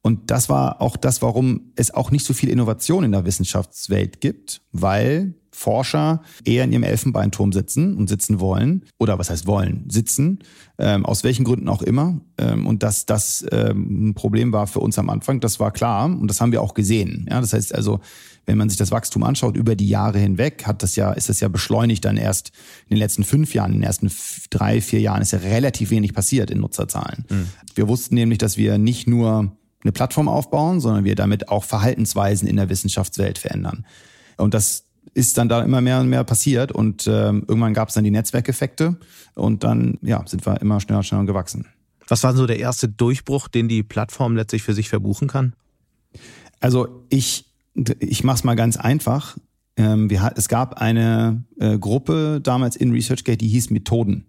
Und das war auch das, warum es auch nicht so viel Innovation in der Wissenschaftswelt gibt, weil Forscher eher in ihrem Elfenbeinturm sitzen und sitzen wollen, oder was heißt wollen, sitzen, ähm, aus welchen Gründen auch immer. Ähm, und dass das ähm, ein Problem war für uns am Anfang, das war klar und das haben wir auch gesehen. Ja, das heißt also, wenn man sich das Wachstum anschaut über die Jahre hinweg, hat das ja, ist das ja beschleunigt dann erst in den letzten fünf Jahren, in den ersten drei, vier Jahren ist ja relativ wenig passiert in Nutzerzahlen. Mhm. Wir wussten nämlich, dass wir nicht nur eine Plattform aufbauen, sondern wir damit auch Verhaltensweisen in der Wissenschaftswelt verändern. Und das ist dann da immer mehr und mehr passiert und äh, irgendwann gab es dann die Netzwerkeffekte und dann ja, sind wir immer schneller und schneller gewachsen. Was war so der erste Durchbruch, den die Plattform letztlich für sich verbuchen kann? Also ich, ich mache es mal ganz einfach. Ähm, wir, es gab eine äh, Gruppe damals in ResearchGate, die hieß Methoden.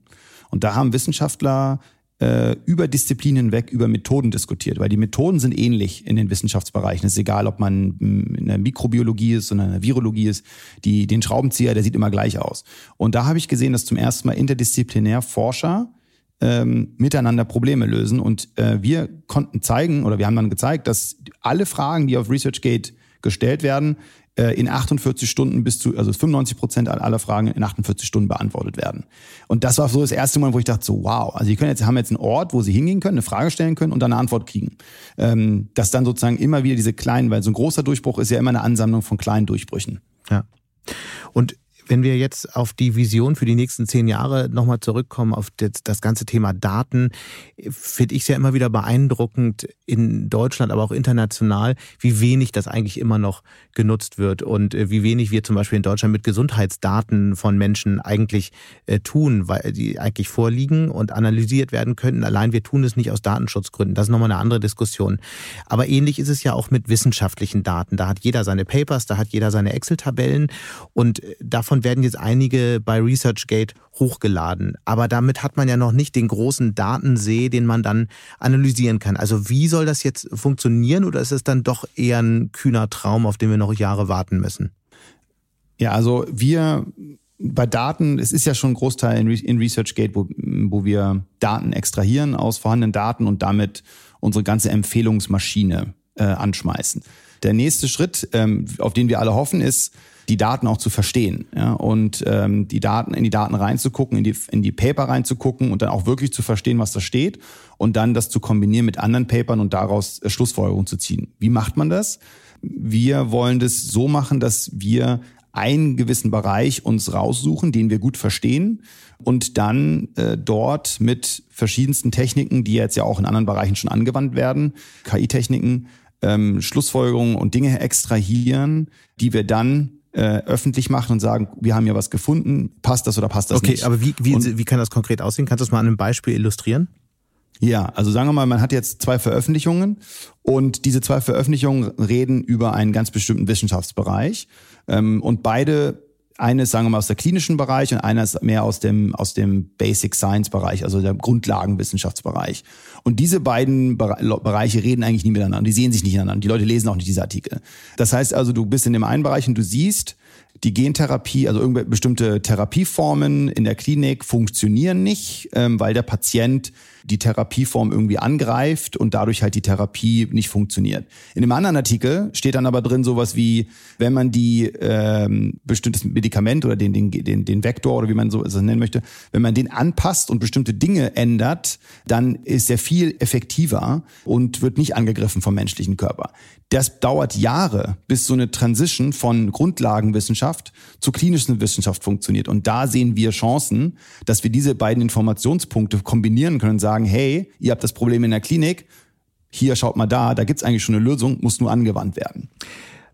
Und da haben Wissenschaftler äh, über Disziplinen hinweg über Methoden diskutiert, weil die Methoden sind ähnlich in den Wissenschaftsbereichen. Es ist egal, ob man in der Mikrobiologie ist oder in der Virologie ist. Die, den Schraubenzieher, der sieht immer gleich aus. Und da habe ich gesehen, dass zum ersten Mal interdisziplinär Forscher ähm, miteinander Probleme lösen. Und äh, wir konnten zeigen, oder wir haben dann gezeigt, dass alle Fragen, die auf ResearchGate gestellt werden, in 48 Stunden bis zu, also 95 Prozent aller Fragen in 48 Stunden beantwortet werden. Und das war so das erste Mal, wo ich dachte so, wow, also die können jetzt, haben jetzt einen Ort, wo sie hingehen können, eine Frage stellen können und dann eine Antwort kriegen. Ähm, dass dann sozusagen immer wieder diese kleinen, weil so ein großer Durchbruch ist ja immer eine Ansammlung von kleinen Durchbrüchen. Ja. Und wenn wir jetzt auf die Vision für die nächsten zehn Jahre nochmal zurückkommen, auf das, ganze Thema Daten, finde ich es ja immer wieder beeindruckend in Deutschland, aber auch international, wie wenig das eigentlich immer noch genutzt wird und äh, wie wenig wir zum Beispiel in Deutschland mit Gesundheitsdaten von Menschen eigentlich äh, tun, weil die eigentlich vorliegen und analysiert werden könnten. Allein wir tun es nicht aus Datenschutzgründen. Das ist nochmal eine andere Diskussion. Aber ähnlich ist es ja auch mit wissenschaftlichen Daten. Da hat jeder seine Papers, da hat jeder seine Excel-Tabellen und äh, davon Davon werden jetzt einige bei ResearchGate hochgeladen. Aber damit hat man ja noch nicht den großen Datensee, den man dann analysieren kann. Also wie soll das jetzt funktionieren oder ist es dann doch eher ein kühner Traum, auf den wir noch Jahre warten müssen? Ja, also wir bei Daten, es ist ja schon ein Großteil in, ResearchGate, wo, wo wir Daten extrahieren aus vorhandenen Daten und damit unsere ganze Empfehlungsmaschine äh, anschmeißen. Der nächste Schritt, ähm, auf den wir alle hoffen, ist, die Daten auch zu verstehen ja, und ähm, die Daten in die Daten reinzugucken, in die, in die Paper reinzugucken und dann auch wirklich zu verstehen, was da steht und dann das zu kombinieren mit anderen Papern und daraus äh, Schlussfolgerungen zu ziehen. Wie macht man das? Wir wollen das so machen, dass wir einen gewissen Bereich uns raussuchen, den wir gut verstehen und dann äh, dort mit verschiedensten Techniken, die jetzt ja auch in anderen Bereichen schon angewandt werden, KI-Techniken, ähm, Schlussfolgerungen und Dinge extrahieren, die wir dann äh, öffentlich machen und sagen, wir haben ja was gefunden, passt das oder passt das okay, nicht. Okay, aber wie, wie, wie kann das konkret aussehen? Kannst du das mal an einem Beispiel illustrieren? Ja, also sagen wir mal, man hat jetzt zwei Veröffentlichungen und diese zwei Veröffentlichungen reden über einen ganz bestimmten Wissenschaftsbereich ähm, und beide eine ist, sagen wir mal, aus der klinischen Bereich und einer ist mehr aus dem, aus dem Basic Science Bereich, also der Grundlagenwissenschaftsbereich. Und diese beiden Bereiche reden eigentlich nie miteinander. Die sehen sich nicht miteinander. Die Leute lesen auch nicht diese Artikel. Das heißt also, du bist in dem einen Bereich und du siehst, die Gentherapie, also irgendwelche bestimmte Therapieformen in der Klinik funktionieren nicht, ähm, weil der Patient die Therapieform irgendwie angreift und dadurch halt die Therapie nicht funktioniert. In dem anderen Artikel steht dann aber drin sowas wie, wenn man die ähm, bestimmtes Medikament oder den, den, den, den Vektor oder wie man so es nennen möchte, wenn man den anpasst und bestimmte Dinge ändert, dann ist er viel effektiver und wird nicht angegriffen vom menschlichen Körper. Das dauert Jahre, bis so eine Transition von Grundlagenwissenschaft zur klinischen Wissenschaft funktioniert. Und da sehen wir Chancen, dass wir diese beiden Informationspunkte kombinieren können sagen, hey, ihr habt das Problem in der Klinik, hier schaut mal da, da gibt's eigentlich schon eine Lösung, muss nur angewandt werden.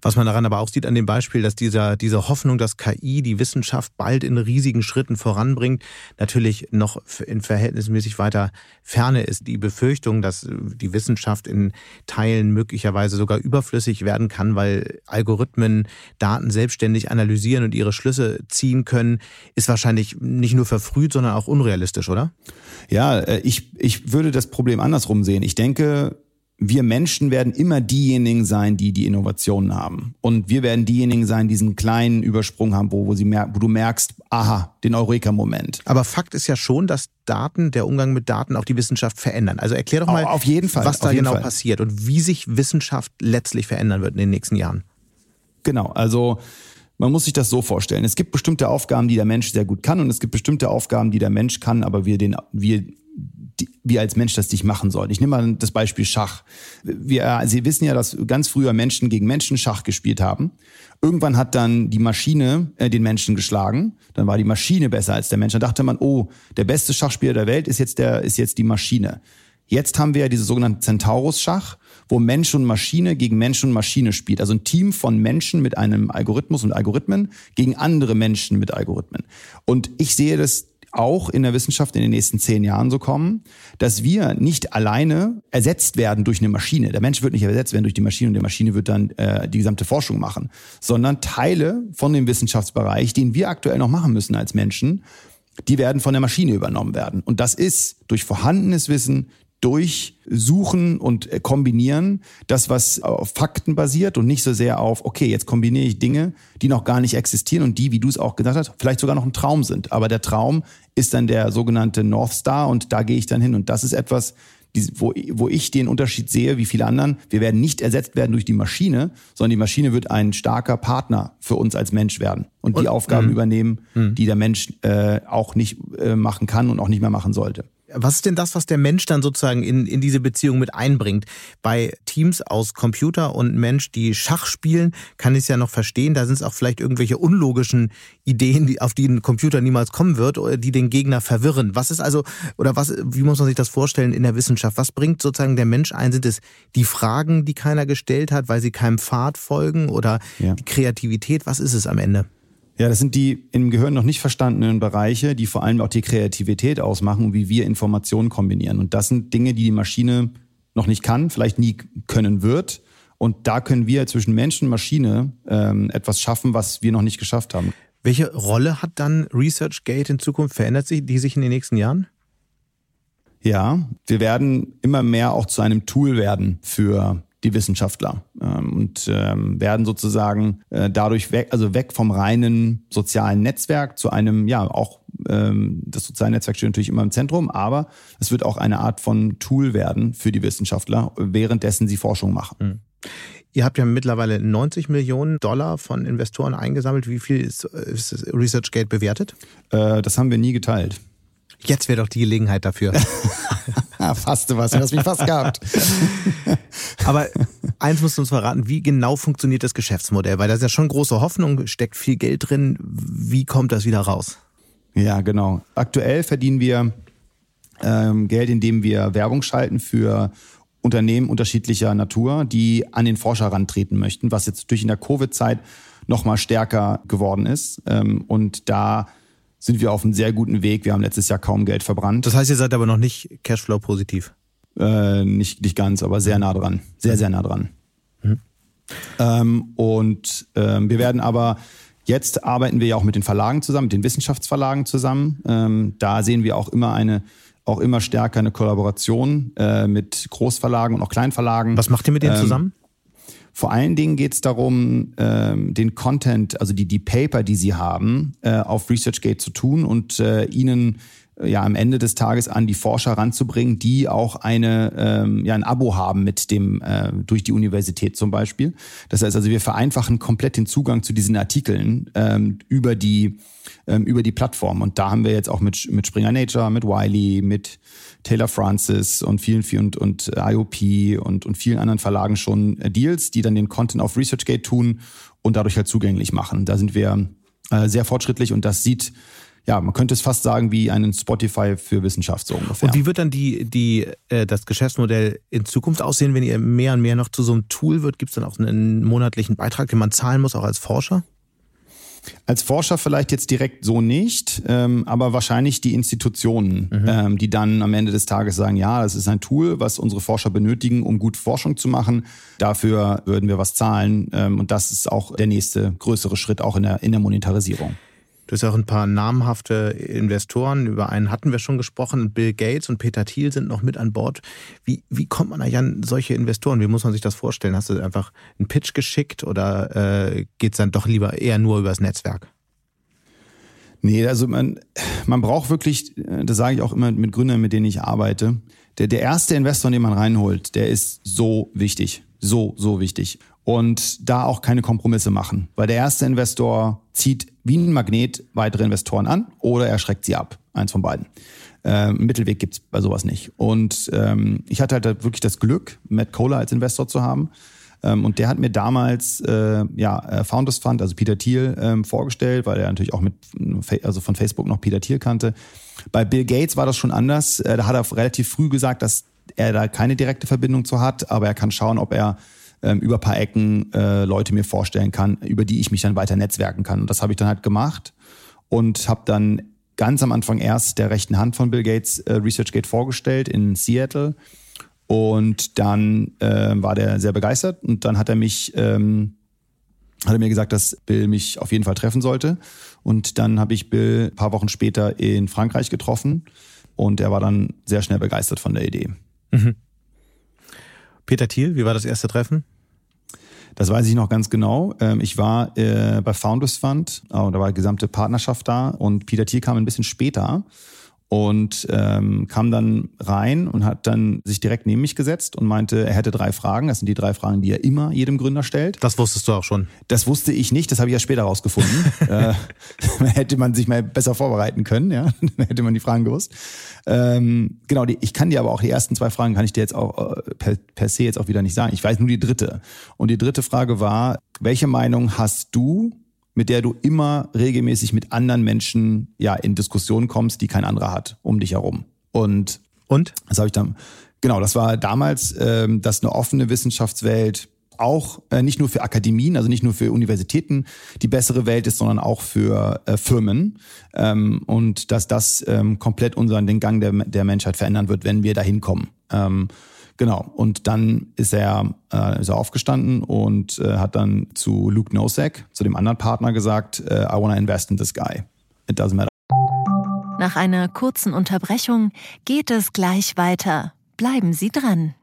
Was man daran aber auch sieht an dem Beispiel, dass dieser, diese Hoffnung, dass KI die Wissenschaft bald in riesigen Schritten voranbringt, natürlich noch in verhältnismäßig weiter Ferne ist. Die Befürchtung, dass die Wissenschaft in Teilen möglicherweise sogar überflüssig werden kann, weil Algorithmen Daten selbstständig analysieren und ihre Schlüsse ziehen können, ist wahrscheinlich nicht nur verfrüht, sondern auch unrealistisch, oder? Ja, äh, ich, ich würde das Problem andersrum sehen. Ich denke, wir Menschen werden immer diejenigen sein, die die Innovationen haben. Und wir werden diejenigen sein, die diesen kleinen Übersprung haben, wo, wo, sie mer wo du merkst, aha, den Eureka-Moment. Aber Fakt ist ja schon, dass Daten, der Umgang mit Daten auch die Wissenschaft verändern. Also erklär doch mal, auf jeden Fall, was da genau Fall. passiert und wie sich Wissenschaft letztlich verändern wird in den nächsten Jahren. Genau, also man muss sich das so vorstellen. Es gibt bestimmte Aufgaben, die der Mensch sehr gut kann und es gibt bestimmte Aufgaben, die der Mensch kann, aber wir den, wir wir als Mensch das nicht machen sollen. Ich nehme mal das Beispiel Schach. Wir, Sie wissen ja, dass ganz früher Menschen gegen Menschen Schach gespielt haben. Irgendwann hat dann die Maschine äh, den Menschen geschlagen. Dann war die Maschine besser als der Mensch. Dann dachte man, oh, der beste Schachspieler der Welt ist jetzt der, ist jetzt die Maschine. Jetzt haben wir ja diese sogenannten Centaurus-Schach, wo Mensch und Maschine gegen Mensch und Maschine spielt. Also ein Team von Menschen mit einem Algorithmus und Algorithmen gegen andere Menschen mit Algorithmen. Und ich sehe das auch in der Wissenschaft in den nächsten zehn Jahren so kommen, dass wir nicht alleine ersetzt werden durch eine Maschine. Der Mensch wird nicht ersetzt werden durch die Maschine und die Maschine wird dann äh, die gesamte Forschung machen, sondern Teile von dem Wissenschaftsbereich, den wir aktuell noch machen müssen als Menschen, die werden von der Maschine übernommen werden. Und das ist durch vorhandenes Wissen, durchsuchen und äh, kombinieren, das, was auf Fakten basiert und nicht so sehr auf, okay, jetzt kombiniere ich Dinge, die noch gar nicht existieren und die, wie du es auch gesagt hast, vielleicht sogar noch ein Traum sind. Aber der Traum ist dann der sogenannte North Star und da gehe ich dann hin. Und das ist etwas, wo, wo ich den Unterschied sehe, wie viele anderen. Wir werden nicht ersetzt werden durch die Maschine, sondern die Maschine wird ein starker Partner für uns als Mensch werden und, und die Aufgaben mh. übernehmen, mh. die der Mensch äh, auch nicht äh, machen kann und auch nicht mehr machen sollte. Was ist denn das, was der Mensch dann sozusagen in, in diese Beziehung mit einbringt? Bei Teams aus Computer und Mensch, die Schach spielen, kann ich es ja noch verstehen. Da sind es auch vielleicht irgendwelche unlogischen Ideen, die, auf die ein Computer niemals kommen wird, oder die den Gegner verwirren. Was ist also, oder was, wie muss man sich das vorstellen in der Wissenschaft? Was bringt sozusagen der Mensch ein? Sind es die Fragen, die keiner gestellt hat, weil sie keinem Pfad folgen oder ja. die Kreativität? Was ist es am Ende? Ja, das sind die im Gehirn noch nicht verstandenen Bereiche, die vor allem auch die Kreativität ausmachen und wie wir Informationen kombinieren. Und das sind Dinge, die die Maschine noch nicht kann, vielleicht nie können wird. Und da können wir zwischen Mensch und Maschine ähm, etwas schaffen, was wir noch nicht geschafft haben. Welche Rolle hat dann ResearchGate in Zukunft? Verändert sich die sich in den nächsten Jahren? Ja, wir werden immer mehr auch zu einem Tool werden für die Wissenschaftler ähm, und ähm, werden sozusagen äh, dadurch weg, also weg vom reinen sozialen Netzwerk zu einem, ja, auch ähm, das soziale Netzwerk steht natürlich immer im Zentrum, aber es wird auch eine Art von Tool werden für die Wissenschaftler, währenddessen sie Forschung machen. Mhm. Ihr habt ja mittlerweile 90 Millionen Dollar von Investoren eingesammelt. Wie viel ist, ist ResearchGate bewertet? Äh, das haben wir nie geteilt. Jetzt wäre doch die Gelegenheit dafür. fast du was, du hast mich fast gehabt. Aber eins musst du uns verraten, wie genau funktioniert das Geschäftsmodell? Weil da ist ja schon große Hoffnung, steckt viel Geld drin. Wie kommt das wieder raus? Ja, genau. Aktuell verdienen wir ähm, Geld, indem wir Werbung schalten für Unternehmen unterschiedlicher Natur, die an den Forscher rantreten möchten, was jetzt durch in der Covid-Zeit nochmal stärker geworden ist. Ähm, und da sind wir auf einem sehr guten Weg. Wir haben letztes Jahr kaum Geld verbrannt. Das heißt, ihr seid aber noch nicht Cashflow positiv? Äh, nicht, nicht ganz, aber sehr nah dran. Sehr, sehr nah dran. Mhm. Ähm, und ähm, wir werden aber Jetzt arbeiten wir ja auch mit den Verlagen zusammen, mit den Wissenschaftsverlagen zusammen. Ähm, da sehen wir auch immer eine, auch immer stärker eine Kollaboration äh, mit Großverlagen und auch Kleinverlagen. Was macht ihr mit denen ähm, zusammen? Vor allen Dingen geht es darum, ähm, den Content, also die, die Paper, die sie haben, äh, auf ResearchGate zu tun und äh, ihnen äh, ja am Ende des Tages an die Forscher ranzubringen, die auch eine ähm, ja ein Abo haben mit dem äh, durch die Universität zum Beispiel. Das heißt also, wir vereinfachen komplett den Zugang zu diesen Artikeln ähm, über die ähm, über die Plattform und da haben wir jetzt auch mit mit Springer Nature, mit Wiley, mit Taylor Francis und vielen, vielen und, und IOP und, und vielen anderen Verlagen schon äh, Deals, die dann den Content auf ResearchGate tun und dadurch halt zugänglich machen. Da sind wir äh, sehr fortschrittlich und das sieht ja, man könnte es fast sagen wie einen Spotify für Wissenschaft so ungefähr. Und wie wird dann die, die, äh, das Geschäftsmodell in Zukunft aussehen, wenn ihr mehr und mehr noch zu so einem Tool wird? Gibt es dann auch einen monatlichen Beitrag, den man zahlen muss, auch als Forscher? Als Forscher vielleicht jetzt direkt so nicht, ähm, aber wahrscheinlich die Institutionen, mhm. ähm, die dann am Ende des Tages sagen, ja, das ist ein Tool, was unsere Forscher benötigen, um gut Forschung zu machen. Dafür würden wir was zahlen. Ähm, und das ist auch der nächste größere Schritt auch in der, in der Monetarisierung. Du hast auch ein paar namhafte Investoren, über einen hatten wir schon gesprochen. Bill Gates und Peter Thiel sind noch mit an Bord. Wie, wie kommt man eigentlich an solche Investoren? Wie muss man sich das vorstellen? Hast du einfach einen Pitch geschickt oder äh, geht es dann doch lieber eher nur übers Netzwerk? Nee, also man, man braucht wirklich, das sage ich auch immer mit Gründern, mit denen ich arbeite, der, der erste Investor, den man reinholt, der ist so wichtig. So, so wichtig und da auch keine Kompromisse machen. Weil der erste Investor zieht wie ein Magnet weitere Investoren an oder er schreckt sie ab. Eins von beiden. Ähm, Mittelweg gibt's bei sowas nicht. Und ähm, ich hatte halt wirklich das Glück, Matt Kohler als Investor zu haben. Ähm, und der hat mir damals äh, ja äh, Founders Fund, also Peter Thiel, ähm, vorgestellt, weil er natürlich auch mit also von Facebook noch Peter Thiel kannte. Bei Bill Gates war das schon anders. Äh, da hat er relativ früh gesagt, dass er da keine direkte Verbindung zu hat, aber er kann schauen, ob er ähm, über paar Ecken äh, Leute mir vorstellen kann, über die ich mich dann weiter netzwerken kann. Und das habe ich dann halt gemacht und habe dann ganz am Anfang erst der rechten Hand von Bill Gates äh, ResearchGate vorgestellt in Seattle. Und dann äh, war der sehr begeistert und dann hat er mich, ähm, hat er mir gesagt, dass Bill mich auf jeden Fall treffen sollte. Und dann habe ich Bill ein paar Wochen später in Frankreich getroffen und er war dann sehr schnell begeistert von der Idee. Mhm. Peter Thiel, wie war das erste Treffen? Das weiß ich noch ganz genau. Ähm, ich war äh, bei Founders Fund, oh, da war die gesamte Partnerschaft da und Peter Thiel kam ein bisschen später und ähm, kam dann rein und hat dann sich direkt neben mich gesetzt und meinte, er hätte drei Fragen. Das sind die drei Fragen, die er immer jedem Gründer stellt. Das wusstest du auch schon. Das wusste ich nicht, das habe ich ja später rausgefunden. äh, hätte man sich mal besser vorbereiten können, ja, dann hätte man die Fragen gewusst. Ähm, genau, die, ich kann dir aber auch die ersten zwei Fragen kann ich dir jetzt auch äh, per, per se jetzt auch wieder nicht sagen. Ich weiß nur die dritte. Und die dritte Frage war, welche Meinung hast du mit der du immer regelmäßig mit anderen Menschen ja in Diskussionen kommst, die kein anderer hat um dich herum. Und und das habe ich dann genau, das war damals, ähm, dass eine offene Wissenschaftswelt auch äh, nicht nur für Akademien, also nicht nur für Universitäten die bessere Welt ist, sondern auch für äh, Firmen ähm, und dass das ähm, komplett unseren den Gang der, der Menschheit verändern wird, wenn wir dahin kommen. Ähm, Genau. Und dann ist er, äh, ist er aufgestanden und äh, hat dann zu Luke Nosek, zu dem anderen Partner, gesagt, äh, I wanna invest in this guy. It doesn't matter. Nach einer kurzen Unterbrechung geht es gleich weiter. Bleiben Sie dran.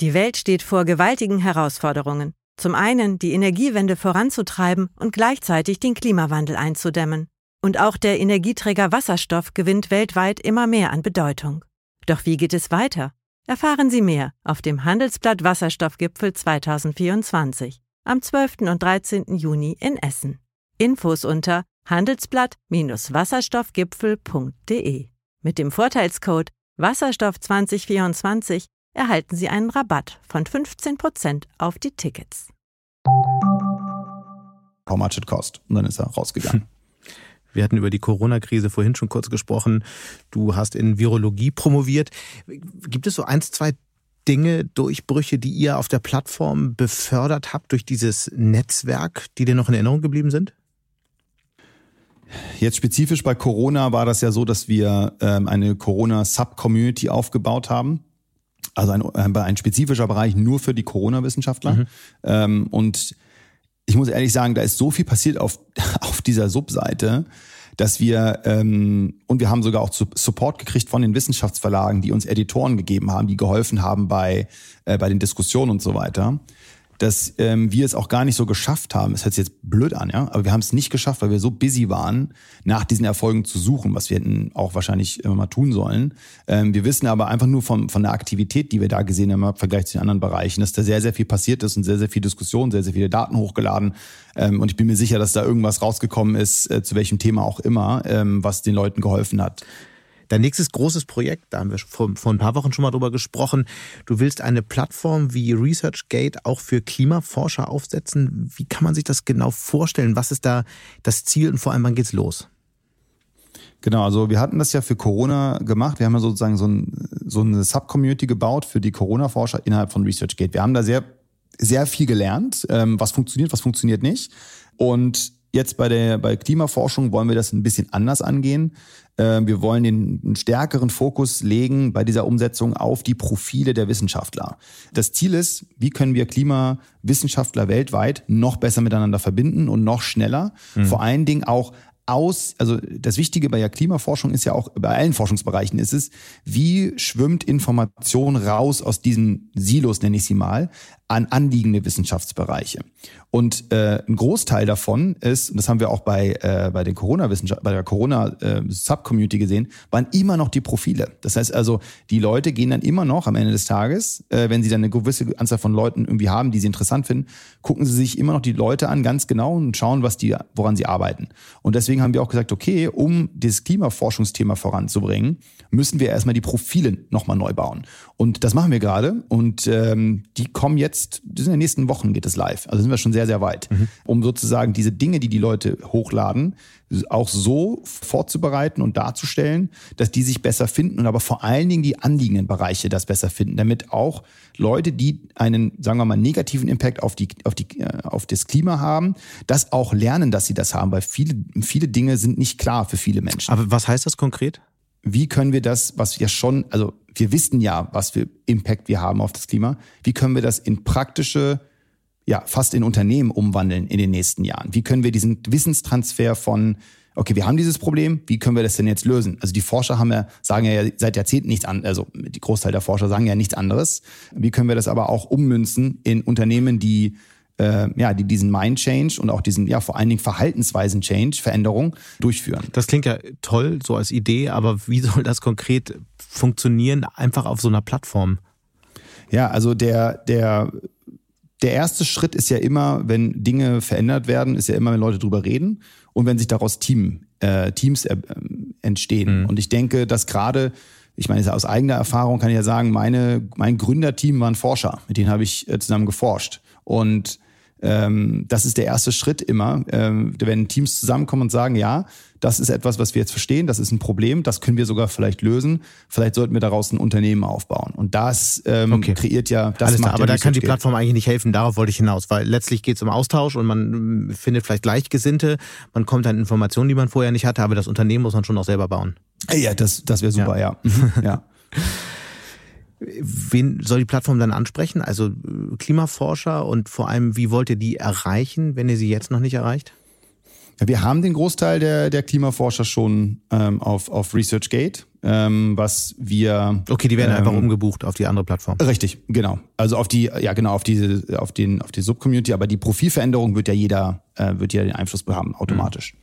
Die Welt steht vor gewaltigen Herausforderungen. Zum einen die Energiewende voranzutreiben und gleichzeitig den Klimawandel einzudämmen. Und auch der Energieträger Wasserstoff gewinnt weltweit immer mehr an Bedeutung. Doch wie geht es weiter? Erfahren Sie mehr auf dem Handelsblatt Wasserstoffgipfel 2024 am 12. und 13. Juni in Essen. Infos unter handelsblatt-wasserstoffgipfel.de. Mit dem Vorteilscode Wasserstoff 2024 erhalten Sie einen Rabatt von 15% auf die Tickets. How much it cost? Und dann ist er rausgegangen. Wir hatten über die Corona-Krise vorhin schon kurz gesprochen. Du hast in Virologie promoviert. Gibt es so eins, zwei Dinge, Durchbrüche, die ihr auf der Plattform befördert habt durch dieses Netzwerk, die dir noch in Erinnerung geblieben sind? Jetzt spezifisch bei Corona war das ja so, dass wir ähm, eine Corona-Sub-Community aufgebaut haben. Also ein, ein, ein, spezifischer Bereich nur für die Corona-Wissenschaftler. Mhm. Ähm, und ich muss ehrlich sagen, da ist so viel passiert auf, auf dieser Subseite, dass wir, ähm, und wir haben sogar auch Support gekriegt von den Wissenschaftsverlagen, die uns Editoren gegeben haben, die geholfen haben bei, äh, bei den Diskussionen und so weiter. Dass ähm, wir es auch gar nicht so geschafft haben. Es hört sich jetzt blöd an, ja, aber wir haben es nicht geschafft, weil wir so busy waren, nach diesen Erfolgen zu suchen, was wir hätten auch wahrscheinlich immer mal tun sollen. Ähm, wir wissen aber einfach nur von, von der Aktivität, die wir da gesehen haben im Vergleich zu den anderen Bereichen, dass da sehr, sehr viel passiert ist und sehr, sehr viel Diskussion, sehr, sehr viele Daten hochgeladen. Ähm, und ich bin mir sicher, dass da irgendwas rausgekommen ist, äh, zu welchem Thema auch immer, ähm, was den Leuten geholfen hat. Dein nächstes großes Projekt, da haben wir vor, vor ein paar Wochen schon mal drüber gesprochen. Du willst eine Plattform wie ResearchGate auch für Klimaforscher aufsetzen. Wie kann man sich das genau vorstellen? Was ist da das Ziel und vor allem, wann geht's los? Genau, also wir hatten das ja für Corona gemacht. Wir haben ja sozusagen so, ein, so eine Subcommunity gebaut für die Corona-Forscher innerhalb von ResearchGate. Wir haben da sehr, sehr viel gelernt, ähm, was funktioniert, was funktioniert nicht. Und jetzt bei der bei Klimaforschung wollen wir das ein bisschen anders angehen. Ähm, wir wollen den einen stärkeren Fokus legen bei dieser Umsetzung auf die Profile der Wissenschaftler. Das Ziel ist, wie können wir Klimawissenschaftler weltweit noch besser miteinander verbinden und noch schneller, mhm. vor allen Dingen auch aus, also das Wichtige bei der Klimaforschung ist ja auch, bei allen Forschungsbereichen ist es, wie schwimmt Information raus aus diesen Silos, nenne ich sie mal, an anliegende Wissenschaftsbereiche. Und äh, ein Großteil davon ist, und das haben wir auch bei, äh, bei den Corona-Wissenschaft, bei der Corona-Subcommunity äh, gesehen, waren immer noch die Profile. Das heißt also, die Leute gehen dann immer noch am Ende des Tages, äh, wenn sie dann eine gewisse Anzahl von Leuten irgendwie haben, die sie interessant finden, gucken sie sich immer noch die Leute an, ganz genau und schauen, was die, woran sie arbeiten. Und deswegen haben wir auch gesagt, okay, um dieses Klimaforschungsthema voranzubringen, müssen wir erstmal die Profile nochmal neu bauen. Und das machen wir gerade. Und ähm, die kommen jetzt, das in den nächsten Wochen geht es live. Also sind wir schon sehr, sehr weit. Mhm. Um sozusagen diese Dinge, die die Leute hochladen, auch so vorzubereiten und darzustellen, dass die sich besser finden und aber vor allen Dingen die anliegenden Bereiche das besser finden, damit auch Leute, die einen, sagen wir mal, negativen Impact auf die, auf die, äh, auf das Klima haben, das auch lernen, dass sie das haben, weil viele, viele Dinge sind nicht klar für viele Menschen. Aber was heißt das konkret? wie können wir das, was wir schon, also wir wissen ja, was für Impact wir haben auf das Klima, wie können wir das in praktische, ja, fast in Unternehmen umwandeln in den nächsten Jahren? Wie können wir diesen Wissenstransfer von, okay, wir haben dieses Problem, wie können wir das denn jetzt lösen? Also die Forscher haben ja, sagen ja seit Jahrzehnten nichts an, also die Großteil der Forscher sagen ja nichts anderes. Wie können wir das aber auch ummünzen in Unternehmen, die äh, ja, die diesen Mind-Change und auch diesen, ja, vor allen Dingen Verhaltensweisen-Change, Veränderung durchführen. Das klingt ja toll, so als Idee, aber wie soll das konkret funktionieren, einfach auf so einer Plattform? Ja, also der, der, der erste Schritt ist ja immer, wenn Dinge verändert werden, ist ja immer, wenn Leute drüber reden und wenn sich daraus Team, äh, Teams äh, entstehen. Mhm. Und ich denke, dass gerade ich meine, aus eigener Erfahrung kann ich ja sagen, meine, mein Gründerteam waren Forscher, mit denen habe ich äh, zusammen geforscht. Und ähm, das ist der erste Schritt immer, ähm, wenn Teams zusammenkommen und sagen, ja, das ist etwas, was wir jetzt verstehen, das ist ein Problem, das können wir sogar vielleicht lösen. Vielleicht sollten wir daraus ein Unternehmen aufbauen. Und das ähm, okay. kreiert ja das. Alles macht aber da kann die Plattform eigentlich nicht helfen, darauf wollte ich hinaus, weil letztlich geht es um Austausch und man findet vielleicht Gleichgesinnte, man kommt an Informationen, die man vorher nicht hatte, aber das Unternehmen muss man schon auch selber bauen. Ja, das, das wäre super, ja. ja. ja. Wen soll die Plattform dann ansprechen? Also äh, Klimaforscher und vor allem, wie wollt ihr die erreichen, wenn ihr sie jetzt noch nicht erreicht? Ja, wir haben den Großteil der, der Klimaforscher schon ähm, auf, auf ResearchGate, ähm, was wir. Okay, die werden ähm, einfach umgebucht auf die andere Plattform. Richtig, genau. Also auf die, ja genau, auf diese, auf den, auf die Subcommunity, aber die Profilveränderung wird ja jeder, äh, wird ja den Einfluss haben, automatisch. Mhm.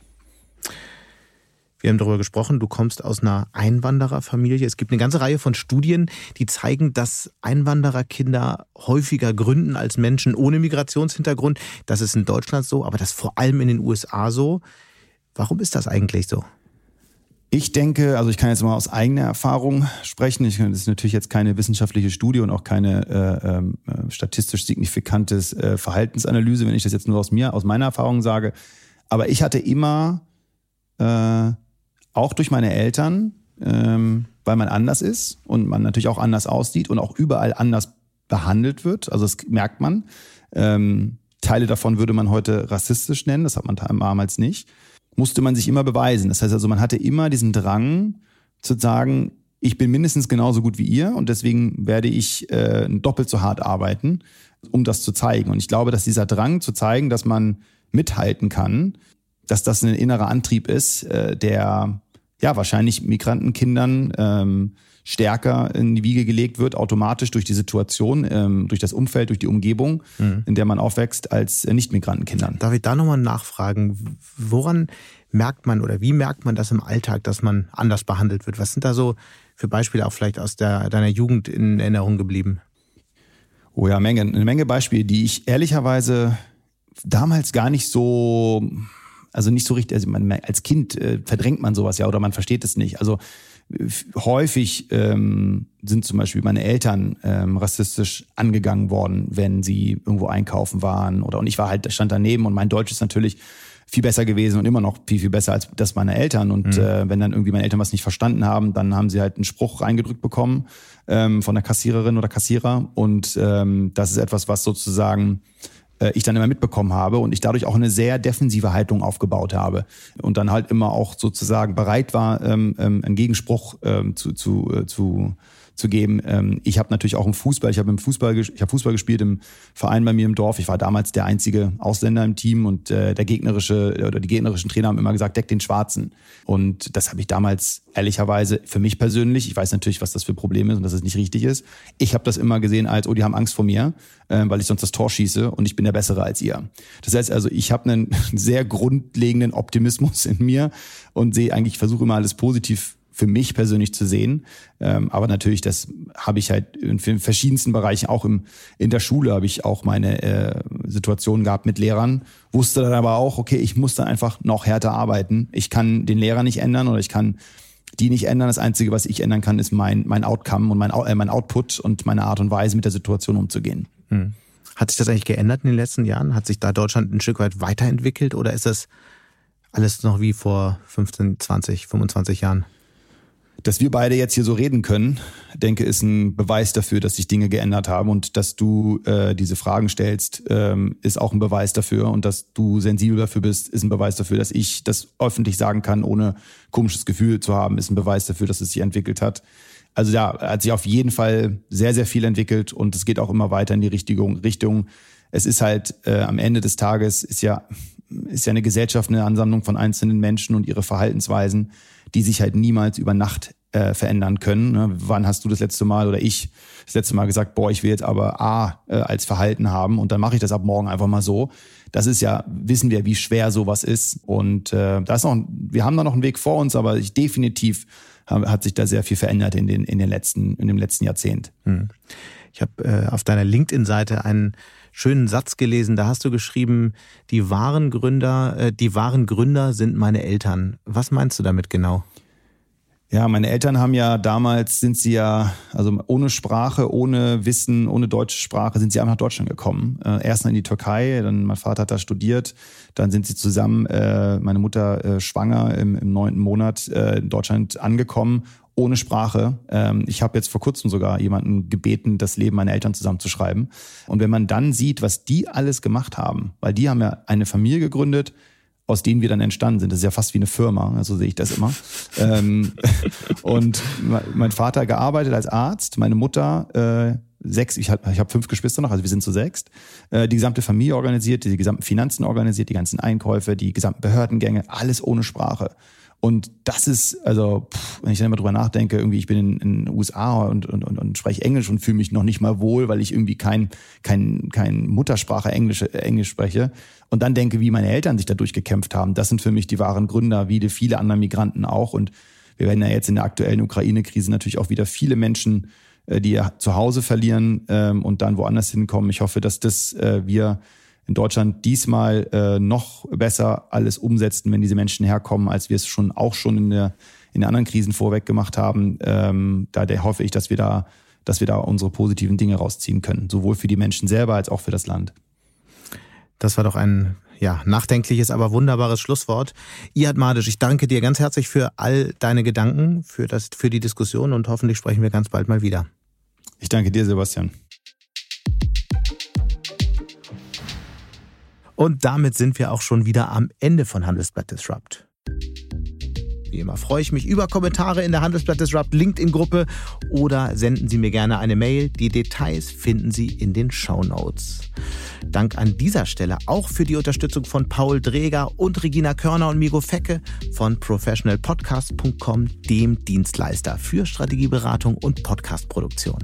Wir haben darüber gesprochen, du kommst aus einer Einwandererfamilie. Es gibt eine ganze Reihe von Studien, die zeigen, dass Einwandererkinder häufiger gründen als Menschen ohne Migrationshintergrund. Das ist in Deutschland so, aber das vor allem in den USA so. Warum ist das eigentlich so? Ich denke, also ich kann jetzt mal aus eigener Erfahrung sprechen. Ich, das ist natürlich jetzt keine wissenschaftliche Studie und auch keine äh, ähm, äh, statistisch signifikantes äh, Verhaltensanalyse, wenn ich das jetzt nur aus mir, aus meiner Erfahrung sage. Aber ich hatte immer äh, auch durch meine Eltern, ähm, weil man anders ist und man natürlich auch anders aussieht und auch überall anders behandelt wird. Also das merkt man. Ähm, Teile davon würde man heute rassistisch nennen, das hat man damals nicht. Musste man sich immer beweisen. Das heißt also, man hatte immer diesen Drang zu sagen, ich bin mindestens genauso gut wie ihr und deswegen werde ich äh, doppelt so hart arbeiten, um das zu zeigen. Und ich glaube, dass dieser Drang zu zeigen, dass man mithalten kann, dass das ein innerer Antrieb ist, äh, der ja wahrscheinlich Migrantenkindern ähm, stärker in die Wiege gelegt wird, automatisch durch die Situation, ähm, durch das Umfeld, durch die Umgebung, mhm. in der man aufwächst, als Nicht-Migrantenkindern. Darf ich da nochmal nachfragen? Woran merkt man oder wie merkt man das im Alltag, dass man anders behandelt wird? Was sind da so für Beispiele auch vielleicht aus der, deiner Jugend in Erinnerung geblieben? Oh ja, Menge, eine Menge Beispiele, die ich ehrlicherweise damals gar nicht so, also nicht so richtig, also man, als Kind äh, verdrängt man sowas ja oder man versteht es nicht. Also häufig ähm, sind zum Beispiel meine Eltern ähm, rassistisch angegangen worden, wenn sie irgendwo einkaufen waren oder und ich war halt stand daneben und mein Deutsch ist natürlich viel besser gewesen und immer noch viel viel besser als das meiner Eltern und mhm. äh, wenn dann irgendwie meine Eltern was nicht verstanden haben, dann haben sie halt einen Spruch reingedrückt bekommen ähm, von der Kassiererin oder Kassierer und ähm, das ist etwas, was sozusagen äh, ich dann immer mitbekommen habe und ich dadurch auch eine sehr defensive Haltung aufgebaut habe und dann halt immer auch sozusagen bereit war, ähm, ähm, einen Gegenspruch ähm, zu, zu, äh, zu zu geben. Ähm, ich habe natürlich auch im Fußball, ich habe im Fußball, ich habe Fußball gespielt im Verein bei mir im Dorf. Ich war damals der einzige Ausländer im Team und äh, der gegnerische oder die gegnerischen Trainer haben immer gesagt, deck den Schwarzen. Und das habe ich damals ehrlicherweise für mich persönlich, ich weiß natürlich, was das für Probleme ist und dass es nicht richtig ist. Ich habe das immer gesehen als, oh, die haben Angst vor mir, äh, weil ich sonst das Tor schieße und ich bin der Bessere als ihr. Das heißt also, ich habe einen sehr grundlegenden Optimismus in mir und sehe eigentlich, versuche immer alles positiv für mich persönlich zu sehen. Ähm, aber natürlich, das habe ich halt in verschiedensten Bereichen, auch im, in der Schule habe ich auch meine äh, Situationen gehabt mit Lehrern, wusste dann aber auch, okay, ich muss dann einfach noch härter arbeiten. Ich kann den Lehrer nicht ändern oder ich kann die nicht ändern. Das Einzige, was ich ändern kann, ist mein, mein Outcome und mein, äh, mein Output und meine Art und Weise, mit der Situation umzugehen. Hm. Hat sich das eigentlich geändert in den letzten Jahren? Hat sich da Deutschland ein Stück weit weiterentwickelt oder ist das alles noch wie vor 15, 20, 25 Jahren? Dass wir beide jetzt hier so reden können, denke, ist ein Beweis dafür, dass sich Dinge geändert haben und dass du äh, diese Fragen stellst, ähm, ist auch ein Beweis dafür und dass du sensibel dafür bist, ist ein Beweis dafür, dass ich das öffentlich sagen kann, ohne komisches Gefühl zu haben, ist ein Beweis dafür, dass es sich entwickelt hat. Also ja, hat sich auf jeden Fall sehr, sehr viel entwickelt und es geht auch immer weiter in die Richtung. Richtung. Es ist halt äh, am Ende des Tages ist ja ist ja eine Gesellschaft eine Ansammlung von einzelnen Menschen und ihre Verhaltensweisen die sich halt niemals über Nacht äh, verändern können. Ne? Wann hast du das letzte Mal oder ich das letzte Mal gesagt, boah, ich will jetzt aber A äh, als Verhalten haben und dann mache ich das ab morgen einfach mal so. Das ist ja, wissen wir, wie schwer sowas ist. Und äh, da ist noch, wir haben da noch einen Weg vor uns, aber ich definitiv hat sich da sehr viel verändert in den, in den letzten, in dem letzten Jahrzehnt. Hm. Ich habe äh, auf deiner LinkedIn-Seite einen schönen Satz gelesen. Da hast du geschrieben, die wahren Gründer, äh, die wahren Gründer sind meine Eltern. Was meinst du damit genau? Ja, meine Eltern haben ja damals sind sie ja, also ohne Sprache, ohne Wissen, ohne deutsche Sprache sind sie einfach nach Deutschland gekommen. Äh, erst in die Türkei, dann mein Vater hat da studiert, dann sind sie zusammen, äh, meine Mutter äh, schwanger im, im neunten Monat äh, in Deutschland angekommen ohne Sprache. Ähm, ich habe jetzt vor kurzem sogar jemanden gebeten, das Leben meiner Eltern zusammenzuschreiben. Und wenn man dann sieht, was die alles gemacht haben, weil die haben ja eine Familie gegründet, aus denen wir dann entstanden sind. Das ist ja fast wie eine Firma, so also sehe ich das immer. ähm, und mein Vater gearbeitet als Arzt, meine Mutter äh, sechs, ich habe ich hab fünf Geschwister noch, also wir sind zu sechst, äh, die gesamte Familie organisiert, die gesamten Finanzen organisiert, die ganzen Einkäufe, die gesamten Behördengänge, alles ohne Sprache. Und das ist, also, pff, wenn ich dann immer drüber nachdenke, irgendwie, ich bin in, den USA und, und, und, und spreche Englisch und fühle mich noch nicht mal wohl, weil ich irgendwie kein, kein, kein Muttersprache Englisch, Englisch spreche. Und dann denke, wie meine Eltern sich da durchgekämpft haben. Das sind für mich die wahren Gründer, wie viele andere Migranten auch. Und wir werden ja jetzt in der aktuellen Ukraine-Krise natürlich auch wieder viele Menschen, äh, die ihr zu Hause verlieren ähm, und dann woanders hinkommen. Ich hoffe, dass das äh, wir in Deutschland diesmal äh, noch besser alles umsetzen, wenn diese Menschen herkommen, als wir es schon auch schon in der in anderen Krisen vorweg gemacht haben. Ähm, da der hoffe ich, dass wir da, dass wir da unsere positiven Dinge rausziehen können, sowohl für die Menschen selber als auch für das Land. Das war doch ein ja, nachdenkliches, aber wunderbares Schlusswort. Iad Madisch, ich danke dir ganz herzlich für all deine Gedanken, für, das, für die Diskussion und hoffentlich sprechen wir ganz bald mal wieder. Ich danke dir, Sebastian. Und damit sind wir auch schon wieder am Ende von Handelsblatt Disrupt. Wie immer freue ich mich über Kommentare in der Handelsblatt Disrupt LinkedIn-Gruppe oder senden Sie mir gerne eine Mail. Die Details finden Sie in den Show Notes. Dank an dieser Stelle auch für die Unterstützung von Paul Dreger und Regina Körner und Migo Fecke von professionalpodcast.com, dem Dienstleister für Strategieberatung und Podcastproduktion.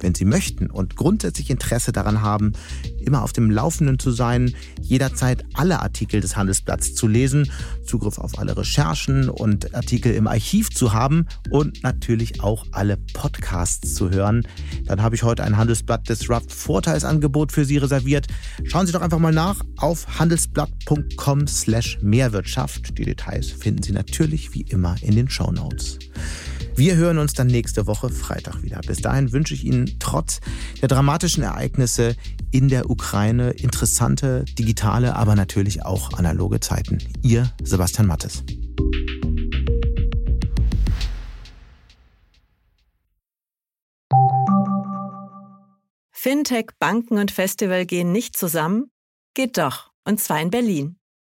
Wenn Sie möchten und grundsätzlich Interesse daran haben, immer auf dem Laufenden zu sein, jederzeit alle Artikel des Handelsblatts zu lesen, Zugriff auf alle Recherchen und Artikel im Archiv zu haben und natürlich auch alle Podcasts zu hören, dann habe ich heute ein Handelsblatt Disrupt Vorteilsangebot für Sie reserviert. Schauen Sie doch einfach mal nach auf handelsblatt.com slash Mehrwirtschaft. Die Details finden Sie natürlich wie immer in den Show Notes. Wir hören uns dann nächste Woche Freitag wieder. Bis dahin wünsche ich Ihnen trotz der dramatischen Ereignisse in der Ukraine interessante digitale, aber natürlich auch analoge Zeiten. Ihr Sebastian Mattes. Fintech, Banken und Festival gehen nicht zusammen? Geht doch, und zwar in Berlin.